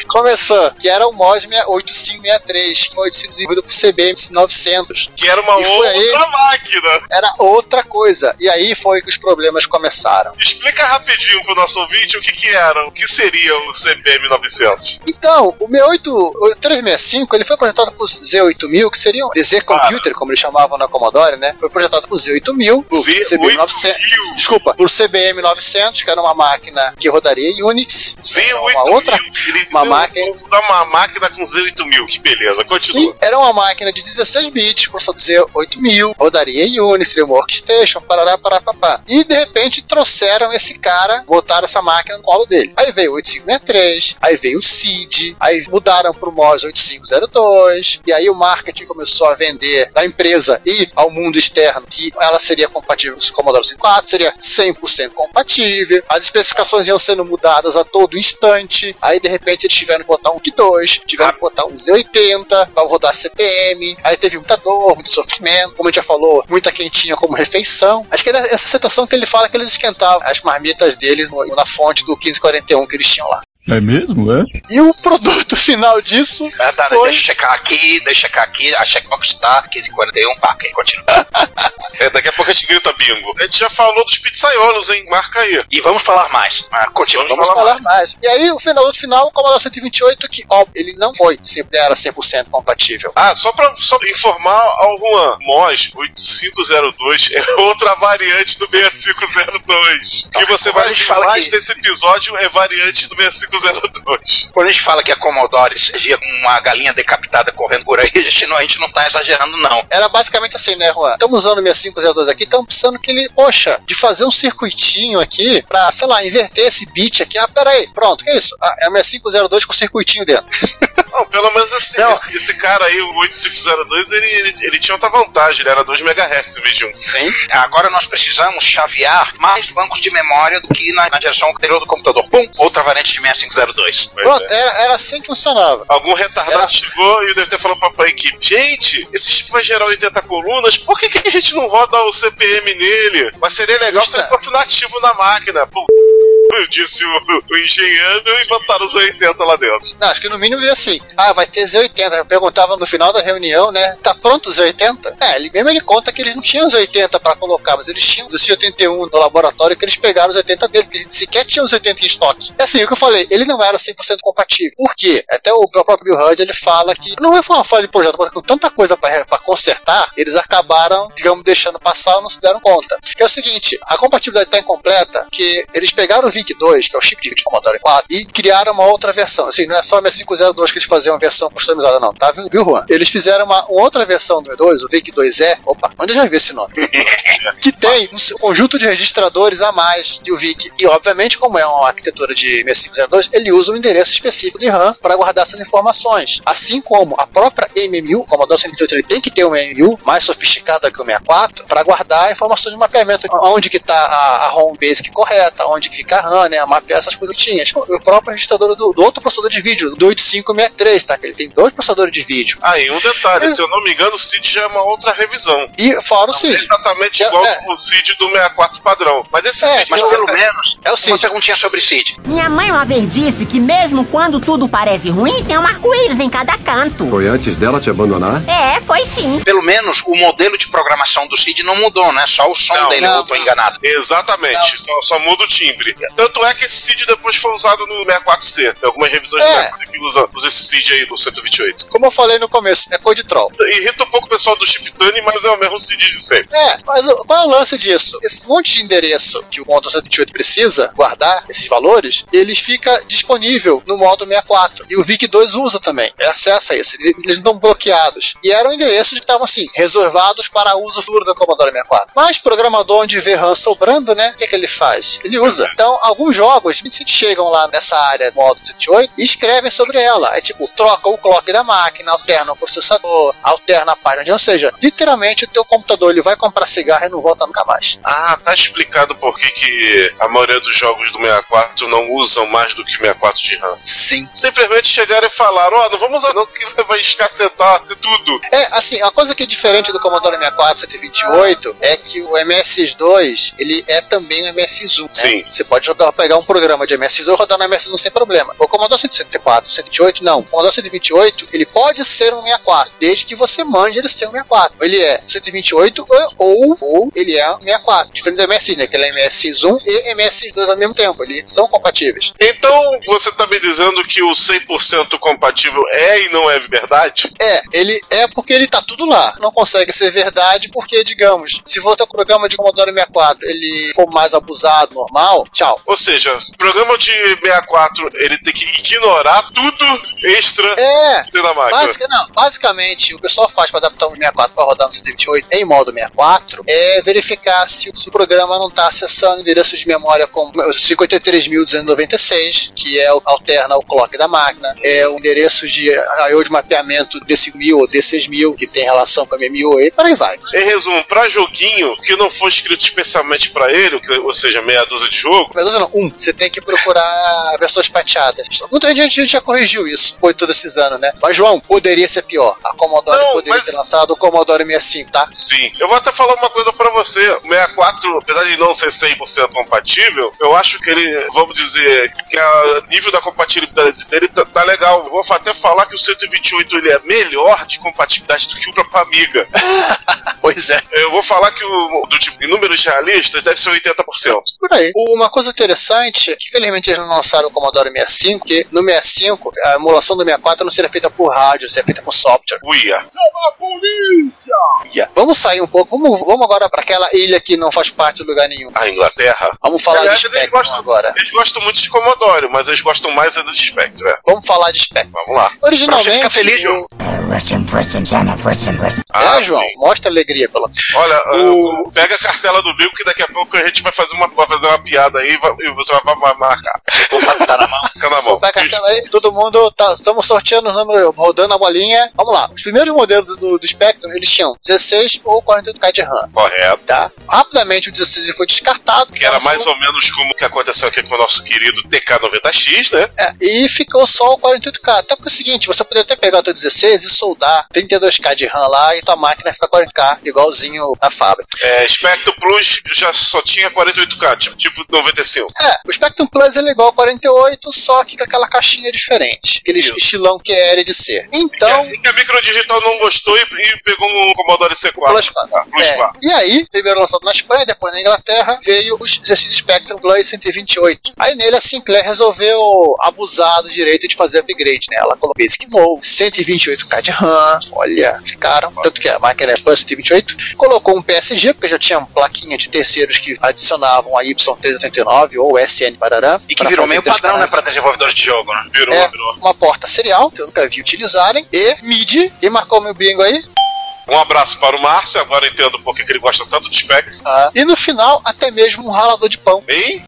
Começou, que era o MOS 8563, que foi desenvolvido por CBM 900. Que era uma outra aí- máquina. Era outra coisa. E aí foi que os problemas começaram. Explica rapidinho pro nosso ouvinte o que que era, o que seria o CPM 900. Então, o 68, o 365, ele foi projetado por Z8000, que seria um DZ Computer, como eles chamavam na Commodore, né? Foi projetado por Z8000, por CBM 900. Z8000. Desculpa, por CBM 900, que era uma máquina que rodaria Unix. Era Z8000. uma outra uma Z- máquina- uma máquina com Z8000. Que beleza. Continua. Sim, era uma máquina de 16 bits, processador Z8000, rodaria em Unix, seria uma workstation, parará, pará, papá. E de repente trouxeram esse cara, botaram essa máquina no colo dele. Aí veio o 8563, aí veio o CID, aí mudaram pro MOS 8502, e aí o marketing começou a vender da empresa e ao mundo externo que ela seria compatível com o Commodore 64, seria 100% compatível, as especificações iam sendo mudadas a todo instante, aí de repente eles tiveram que botar um Q2, tiveram que botar um Z80 para rodar CPM, aí teve muita dor, muito sofrimento, como a gente já falou, muita quentinha como refeição. Acho que era essa citação que ele fala que eles esquentavam as marmitas deles no- na fonte do 1541 que eles tinham lá. É mesmo, é? E o produto *laughs* final disso Ah, tá, foi... Deixa eu checar aqui, deixa eu checar aqui. A checkbox tá 1541, pá, ok, continua. *laughs* É, daqui a pouco a gente grita bingo. A gente já falou dos pizzaiolos, hein? Marca aí. E vamos falar mais. Ah, continua. Vamos falar mais. E aí, o final do final, o Commodore 128, que, ó, ele não foi, sempre era 100% compatível. Ah, só pra só informar ao Juan, MOS 8502 é outra variante do *laughs* 6502. Que você vai falar fala mais que- desse episódio é variante do 6502. 6502. Quando a gente fala que a Commodore via uma galinha decapitada correndo por aí, *laughs* a gente não, a gente não tá exagerando, não. Era basicamente assim, né, Juan? Estamos usando o 6502 aqui, estamos precisando que ele, poxa, de fazer um circuitinho aqui pra, sei lá, inverter esse bit aqui. Ah, peraí, pronto, que isso? Ah, é o 6502 com circuitinho dentro. *laughs* Não, pelo menos assim, esse, esse cara aí, o 8502, ele, ele, ele tinha outra vantagem, ele era 2 MHz em vez de 1. Sim. Agora nós precisamos chavear mais bancos de memória do que na, na direção anterior do computador. Pum! Outra variante de 6502. Pronto, era, era assim que funcionava. Algum retardado Era- chegou e deve ter falado pra, pra equipe: Gente, esse chip vai gerar 80 colunas, por que, que a gente não roda o CPM nele? Mas seria legal se ele Justa. fosse nativo na máquina. Pô, disse o, o engenheiro e botaram os 80 lá dentro. Não, acho que no mínimo veio assim. Ah, vai ter Z80. Eu perguntava no final da reunião, né? Tá pronto os Z80? É, ele mesmo ele conta que eles não tinham os 80 pra colocar, mas eles tinham dos 81 do laboratório que eles pegaram os 80 dele, porque eles sequer tinham os 80 em estoque. É assim, o que eu falei, ele não era 100% compatível. Por quê? Até o próprio Bill Hud ele fala que não foi uma falha de projeto, mas com tanta coisa pra consertar, eles acabaram, digamos, deixando passar e não se deram conta. Que é o seguinte, a compatibilidade tá incompleta, que eles pegaram o VIC-2, que é o chip de Commodore 4, e criaram uma outra versão. Assim, não é só o 6502 que eles faziam uma versão customizada, não, tá? Viu, viu Juan? Eles fizeram uma, outra versão do M2, o VIC-2E. Opa, onde eu já vi esse nome? *laughs* que tem um conjunto de registradores a mais que o VIC. E, obviamente, como é uma arquitetura de 6502, ele usa um endereço específico de RAM para guardar essas informações. Assim como a própria MMU, o Commodore 128 ele tem que ter uma MMU mais sofisticada que o 64 para guardar informações de mapeamento, onde que está a, a home basic correta, onde que fica a RAM, né, mapear essas coisas que tinha. Tipo, O próprio registrador do, do outro processador de vídeo, do 8563, tá? Que ele tem dois processadores de vídeo. Aí, um detalhe: se eu não me engano, o CID já é uma outra revisão. E fora o Não é CID. exatamente igual é. o CID do 64 padrão. Mas esse É, CID Mas pelo menos, É o uma CID. perguntinha sobre CID. Minha mãe uma vez disse que mesmo quando tudo parece ruim, tem um arco-íris em cada canto. Foi antes dela te abandonar? É, foi sim. Pelo menos o modelo de programação do CID não mudou, né? Só o som Não, dele, não, eu tô enganado. Exatamente, só, só muda o timbre. Tanto é que esse CID depois foi usado no 64C. Tem algumas revisões É. do 64 que usam, usam esse CID aí do 128. Como eu falei no começo, é code troll. Irrita um pouco o pessoal do Chiptune, mas é o mesmo CID de sempre. É, mas qual é o lance disso? Esse monte de endereço que o modo 128 precisa guardar, esses valores, eles fica disponível no modo 64. E o VIC-2 usa também. Ele acessa isso. Eles não estão bloqueados. E eram endereços que estavam assim, reservados para uso futuro do Commodore 64. Mas programador onde vê RAM sobrando, né? O que, que ele faz? Ele usa. Então, alguns jogos chegam lá nessa área do modo 128 e escrevem sobre ela. É tipo, troca o clock da máquina, alterna o processador, alterna a página. Ou seja, literalmente o teu computador ele vai comprar cigarro e não volta nunca mais. Ah, tá explicado por que, que a maioria dos jogos do 64 não usam mais do que 64 de RAM. Sim. Simplesmente chegaram e falaram: Ó, não vamos usar não, que *laughs* vai escacetar tudo. É, assim, a coisa que é diferente do Commodore 64 128 é que o MS2, ele é também o MS1. né? Sim. Você pode jogar, pegar um programa de MS2 e rodar no MS1 sem problema. O Commodore 164, 128, não. O Commodore 128, ele pode ser um 64, desde que você mande ele ser um 64. Ele é 128 ou, ou ele é um 64. Diferente do MS, né? Que ele é MS1 e MS2 ao mesmo tempo. Eles são compatíveis. Então, você tá me dizendo que o 100% compatível é e não é verdade? É, ele é porque ele tá tudo lá. Não consegue ser verdade porque, digamos, se tem um programa de Commodore 64 ele for mais abusado, normal, tchau. Ou seja, o programa de 64 ele tem que ignorar tudo extra É, da máquina. Basica, não, basicamente, o que o pessoal faz para adaptar um 64 para rodar no 128 em modo 64 é verificar se o programa não está acessando endereços de memória como o 53.296, que é o alterna o clock da máquina, é o endereço de I/O de mapeamento D5000 ou D6000, que tem relação com a MMU e por aí vai. Em resumo, pra joguinho que não foi escrito especialmente pra ele, ou seja, meia dúzia de jogo, Mas não, um, você tem que procurar versões pateadas. Muita gente já corrigiu isso de todos esses anos, né? Mas, João, poderia ser pior. A Commodore Não, poderia mas- ter lançado o Commodore 65, tá? sim. Eu vou até falar uma coisa pra você. O 64, apesar de não ser 100% compatível, eu acho que ele, vamos dizer, que o nível da compatibilidade dele tá, tá legal. Vou até falar que o 128 ele é melhor de compatibilidade do que o próprio Amiga. *laughs* Pois é. Eu vou falar que o do tipo, em números realistas deve ser 80%. Por aí. Uma coisa interessante é que, infelizmente, eles não lançaram o Commodore 65, porque no 65, a emulação do 64 não seria feita por rádio, seria feita por software. Uia. Ia. Vamos sair um pouco, vamos, vamos agora para aquela ilha que não faz parte de lugar nenhum. A Inglaterra. Vamos falar Aliás, de eles Spectrum gostam, agora. eles gostam muito de Commodore, mas eles gostam mais é do Spectrum. É. Vamos falar de Spectrum. Vamos lá. Originalmente. Ficar feliz, João. É, João, sim. mostra alegria pela. Olha, O- pega a cartela do Bill que daqui a pouco a gente vai fazer uma, vai fazer uma piada aí vai- e você vai, marcar. Tá na mão. *laughs* Fica na mão. Pega a cartela aí, todo mundo tá, estamos sorteando os números, rodando a bolinha. Vamos lá. Os primeiros modelos do, do Spectrum, eles tinham 16 ou 48K de RAM, Correto. tá? Rapidamente o 16 ele foi descartado. Que era mais ou menos como o que aconteceu aqui com o nosso querido TK90X, né? É, e ficou só o 48K. Até porque é o seguinte, você poderia até pegar o teu 16 e soldar 32K de RAM lá e tua máquina fica 40K, igualzinho na fábrica. É, Spectrum Plus já só tinha 48K, tipo, tipo 95. É, o Spectrum Plus ele é igual ao 48, só que com aquela caixinha diferente. Aquele Isso. estilão que era de ser. Então, E que a Microdigital não gostou e, e pegou um Commodore C4. Plus 4. Ah, Plus É, 4. E aí, primeiro lançado na Espanha, depois na Inglaterra, veio os 16 Spectrum Plus 128. Aí nele a Sinclair resolveu abusar do direito de fazer upgrade, né? Ela colocou Basic novo, 128K de RAM, olha, ficaram. Tanto que a máquina é Plus 128. Colocou um PSG, porque já tinha uma plaquinha de terceiros que adicionavam a Y389 ou SN Barará. E que virou meio padrão, né, pra desenvolvedores de jogo, né? Virou, É, virou. uma porta serial, que eu nunca vi utilizarem, e MIDI, e marcou meu bingo aí, Um abraço para o Márcio, agora eu entendo por que ele gosta tanto de Spectrum. e no final, até mesmo um ralador de pão. Hein?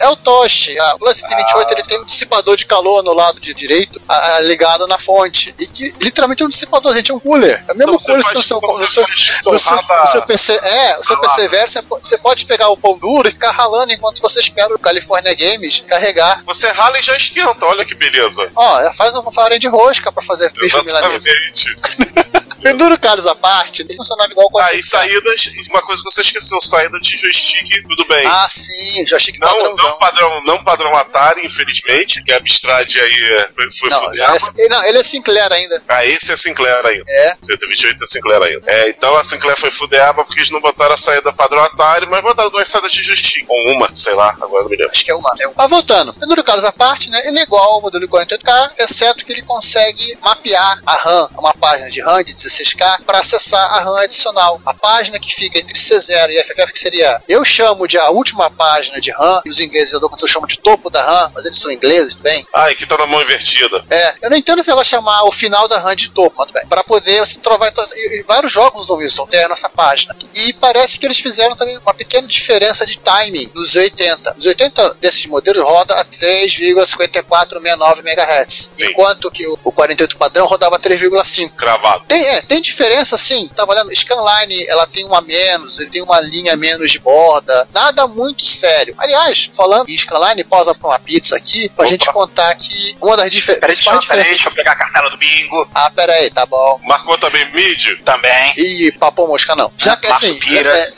É o Toshi. A Plus 128 ele tem um dissipador de calor no lado de direito, a- a- ligado na fonte. E que literalmente é um dissipador, gente, é um cooler. É o mesmo Então cooler que no seu, no seu, no seu, no seu PC. É, o seu PC velho, você, po- você pode pegar o pão duro e ficar ralando enquanto você espera o California Games carregar. Você rala e já esquenta, olha que beleza. Ó, já faz uma farinha de rosca pra fazer bife milanesa. Exatamente. *laughs* Pendurucados à parte, ele funcionava igual com a Aí saídas, uma coisa que você esqueceu, saída de joystick, tudo bem. Ah, sim, joystick não, padrãozão. não padrão, não padrão Atari, infelizmente, que a Amstrad aí é, foi, Não, fuder. é, não, ele é Sinclair ainda. Ah, esse é Sinclair ainda. É. 128 é Sinclair ainda. É, então a Sinclair foi fudeaba porque eles não botaram a saída padrão Atari, mas botaram duas saídas de joystick. Ou uma, sei lá, agora não me lembro. Acho que é uma. É uma. Mas voltando, pendurucados à parte, né? Ele é igual ao modelo 48K, exceto que ele consegue mapear a RAM, uma página de RAM de 16K, para acessar a RAM adicional. A página que fica entre C0 e FFF, que seria, eu chamo de a última página de RAM, e os ingleses eu chamam de topo da RAM, mas eles são ingleses, bem? Ah, e que tá na mão invertida. É, eu não entendo se ela chamar o final da RAM de topo, mas tudo bem. Para poder você trovar. E, e vários jogos usam isso, alteram essa página. E parece que eles fizeram também uma pequena diferença de timing nos 80. Os 80 desses modelos roda a 3,5469 MHz, enquanto que o, o 48 padrão rodava a 3,5. Cravado. Tem, é, tem diferença sim. Tava olhando, Scanline ela tem uma a menos, ele tem uma linha menos de borda. Nada muito sério. Aliás, falando em Scanline, pausa pra uma pizza aqui, pra Opa. gente contar que uma das difer Peraí, principais deixa, peraí, diferenças. deixa eu pegar a cartela do bingo Ah, pera aí, tá bom. Marcou também mid? também. Ih, papo mosca não. Já que assim. Marsupira. é-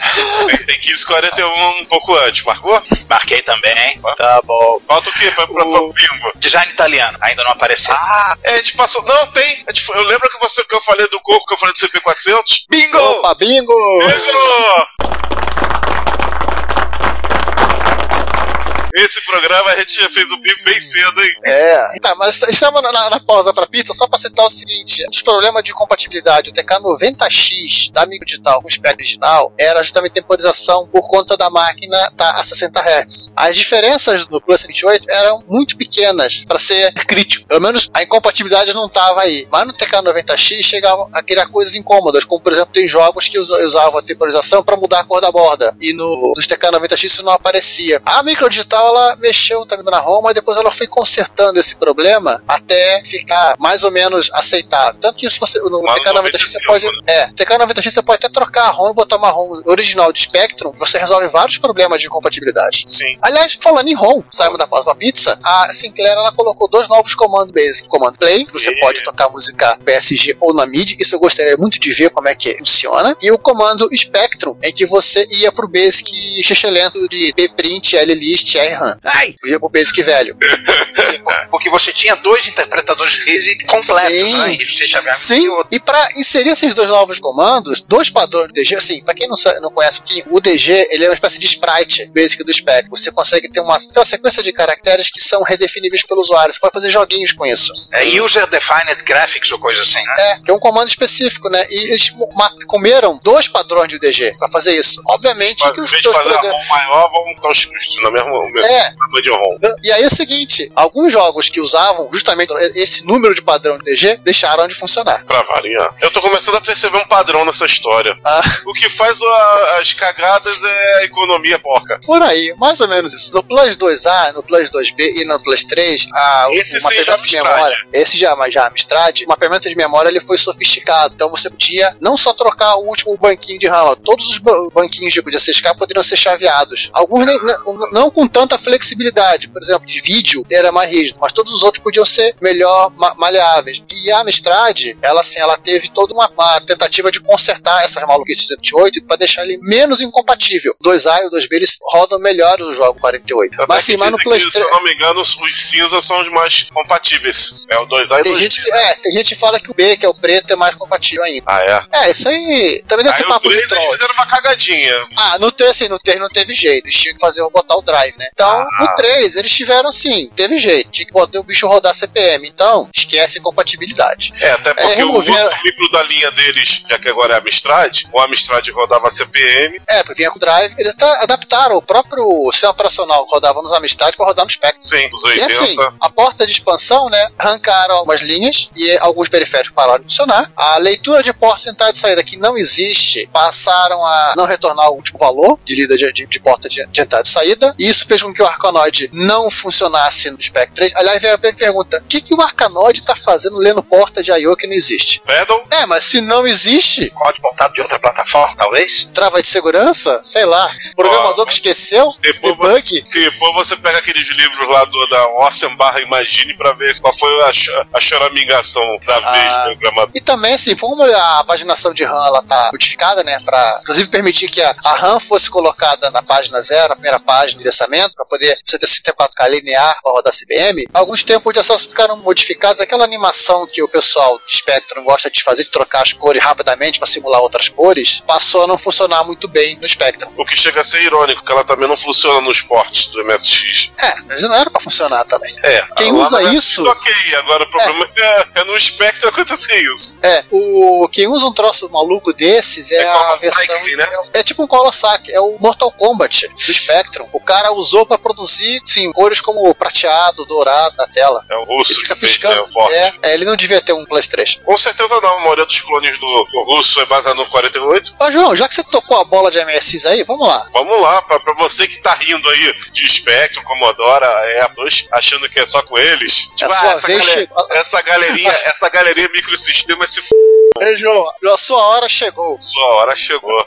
Tem, tem 1541 um pouco antes, marcou? Marquei também. tá bom. Falta o quê pra, pra, pra bingo? Design italiano, ainda não apareceu. Ah, é, a gente passou. Não, tem. Foi- eu lembro que, você, que eu falei do Coco, que eu falei do CP400. bingo! Opa, bingo! Bingo! Esse programa a gente já fez o bingo bem cedo, hein? É. Tá, mas estamos na, na- pausa pra pizza só pra citar o seguinte: um dos problemas de compatibilidade, o TK90X da Amigo Digital com o spec original era justamente temporização por conta da máquina estar a 60 Hz. As diferenças no Plus 28 eram muito pequenas pra ser crítico. Pelo menos a incompatibilidade não tava aí. Mas no TK90X chegavam a criar coisas incômodas, como por exemplo, tem jogos que usa- usavam a temporização pra mudar a cor da borda. E no, nos TK90X isso não aparecia. A Microdigital ela mexeu também na ROM, mas depois ela foi consertando esse problema até ficar mais ou menos aceitável. Tanto que se você no Mas no TK90X você 95, pode, né? é, TK90X você pode até trocar a ROM e botar uma ROM original de Spectrum, você resolve vários problemas de compatibilidade. Sim. Aliás, falando em ROM, saímos da pausa pra pizza, a Sinclair ela colocou dois novos comandos basic. Comando Play, que você E- pode tocar música PSG ou na MIDI, isso eu gostaria muito de ver como é que funciona. E o comando Spectrum, em que você ia pro basic xixelento de pprint, list, RAM. Ia pro Basic velho. *laughs* Porque você tinha dois interpretadores de rede completos, Sim. né? E você Sim, e outro. e para inserir esses dois novos comandos, dois padrões do DG, assim, pra quem não, sa- não conhece aqui, o DG ele é uma espécie de sprite basic do spec. Você consegue ter uma, ter uma sequência de caracteres que são redefiníveis pelo usuário. Você pode fazer joguinhos com isso. É User Defined Graphics ou coisa assim, né? É, que é um comando específico, né? E eles comeram dois padrões de DG pra fazer isso. Obviamente Mas, que em os vez de fazer a ROM maior, vamos botar os na mesma, É, de ROM. E aí é o seguinte, alguns jogos que usavam justamente esse número de padrão de DG deixaram de funcionar. Pra variar. Eu tô começando a perceber um padrão nessa história. Ah. O que faz a- as cagadas é a economia porca. Por aí, mais ou menos isso. No Plus 2A, no Plus 2B e no Plus 3, a, Esse ferramenta já de memória, esse já, mas já Amstrad, uma ferramenta de memória ele foi sofisticado. Então você podia não só trocar o último banquinho de RAM, todos os ba- banquinhos de, de SSK poderiam ser chaveados. Alguns nem- não, não com tanta flexibilidade, por exemplo, de vídeo era mais rígido, mas todos os outros podiam ser melhor ma- maleáveis. E a Amstrad, ela assim, ela teve toda uma, uma tentativa de consertar essas maluquices 108 para deixar ele menos incompatível. O 2A e o 2B eles rodam melhor o jogo 48. Até Mas sim, mas no 3. se eu não me engano, os cinzas são os mais compatíveis. É o 2A e Tem 2B. gente, que, é, tem gente que fala que o B, que é o preto, é mais compatível ainda. Ah, é? É, isso aí também deve Aí ser o papo de 3 eles troll. fizeram uma cagadinha. Ah, no 3, assim, no 3 não teve jeito. Eles tinham que fazer botar o drive, né? Então, Ah. no 3, eles tiveram assim, teve jeito. Tinha que botar o bicho rodar CPM. Então, esquece compatibilidade. É, até porque o removeram- outro micro da linha deles, já que agora é Amstrad, o Amstrad rodava CPM. É, porque vinha com o drive. Eles adaptaram o próprio sistema operacional que rodava nos Amstrad para rodar no Spectrum. Sim, os E 80. assim, a porta de expansão, né, arrancaram algumas linhas e alguns periféricos pararam de funcionar. A leitura de porta de entrada e saída que não existe, passaram a não retornar o último valor de lida de, de- de porta de, de entrada e saída. E isso fez com que o Arcanoid não funcionasse no Spec 3. Aliás, vem a pergunta: o que, que o Arcanoid tá fazendo lendo porta de I.O. que não existe? Pedal, É, mas se não existe, Pode botar de outra plataforma, talvez? trava de segurança, sei lá, programador que esqueceu, Depois debug. depois você pega aqueles livros lá do, da Awesome barra Imagine pra ver qual foi a, a choramingação da Ah. vez do programador. E também, assim, como a paginação de RAM ela tá modificada, né, para inclusive permitir que a, a RAM fosse colocada na página zero, a primeira página de endereçamento, para poder você ter 64K linear para rodar CBM, alguns tempos de acesso ficaram modificados. Aquela animação que o pessoal de Spectrum gosta de fazer, de trocar as cores rapidamente para simular outras cores, passou a não funcionar muito bem no Spectrum. O que chega a ser irônico, que ela também não funciona nos ports do MSX. É, mas não era para funcionar também. É. Quem usa isso- Ok, agora o problema é, é no Spectrum acontecer isso. É, o quem usa um troço maluco desses é, É a versão. né? É, é tipo um Kawasaki, é o Mortal Kombat do Spectrum. O cara usou pra produzir, sim, cores como prateado, dourado na tela. É o russo Ele fica que fez, né. É, é, ele não devia ter um 3. Com certeza não, a maioria dos clones do, do russo é baseado no 48. Ó, João, já que você tocou a bola de MSX aí, vamos lá. Vamos lá, pra, pra você que tá rindo aí de Spectrum, Commodore, Apple, achando que é só com eles. Tipo, É a ah, essa, vez chegou. essa galerinha, *laughs* essa galerinha microsistema se f... Ei, João, a sua hora chegou. sua hora chegou.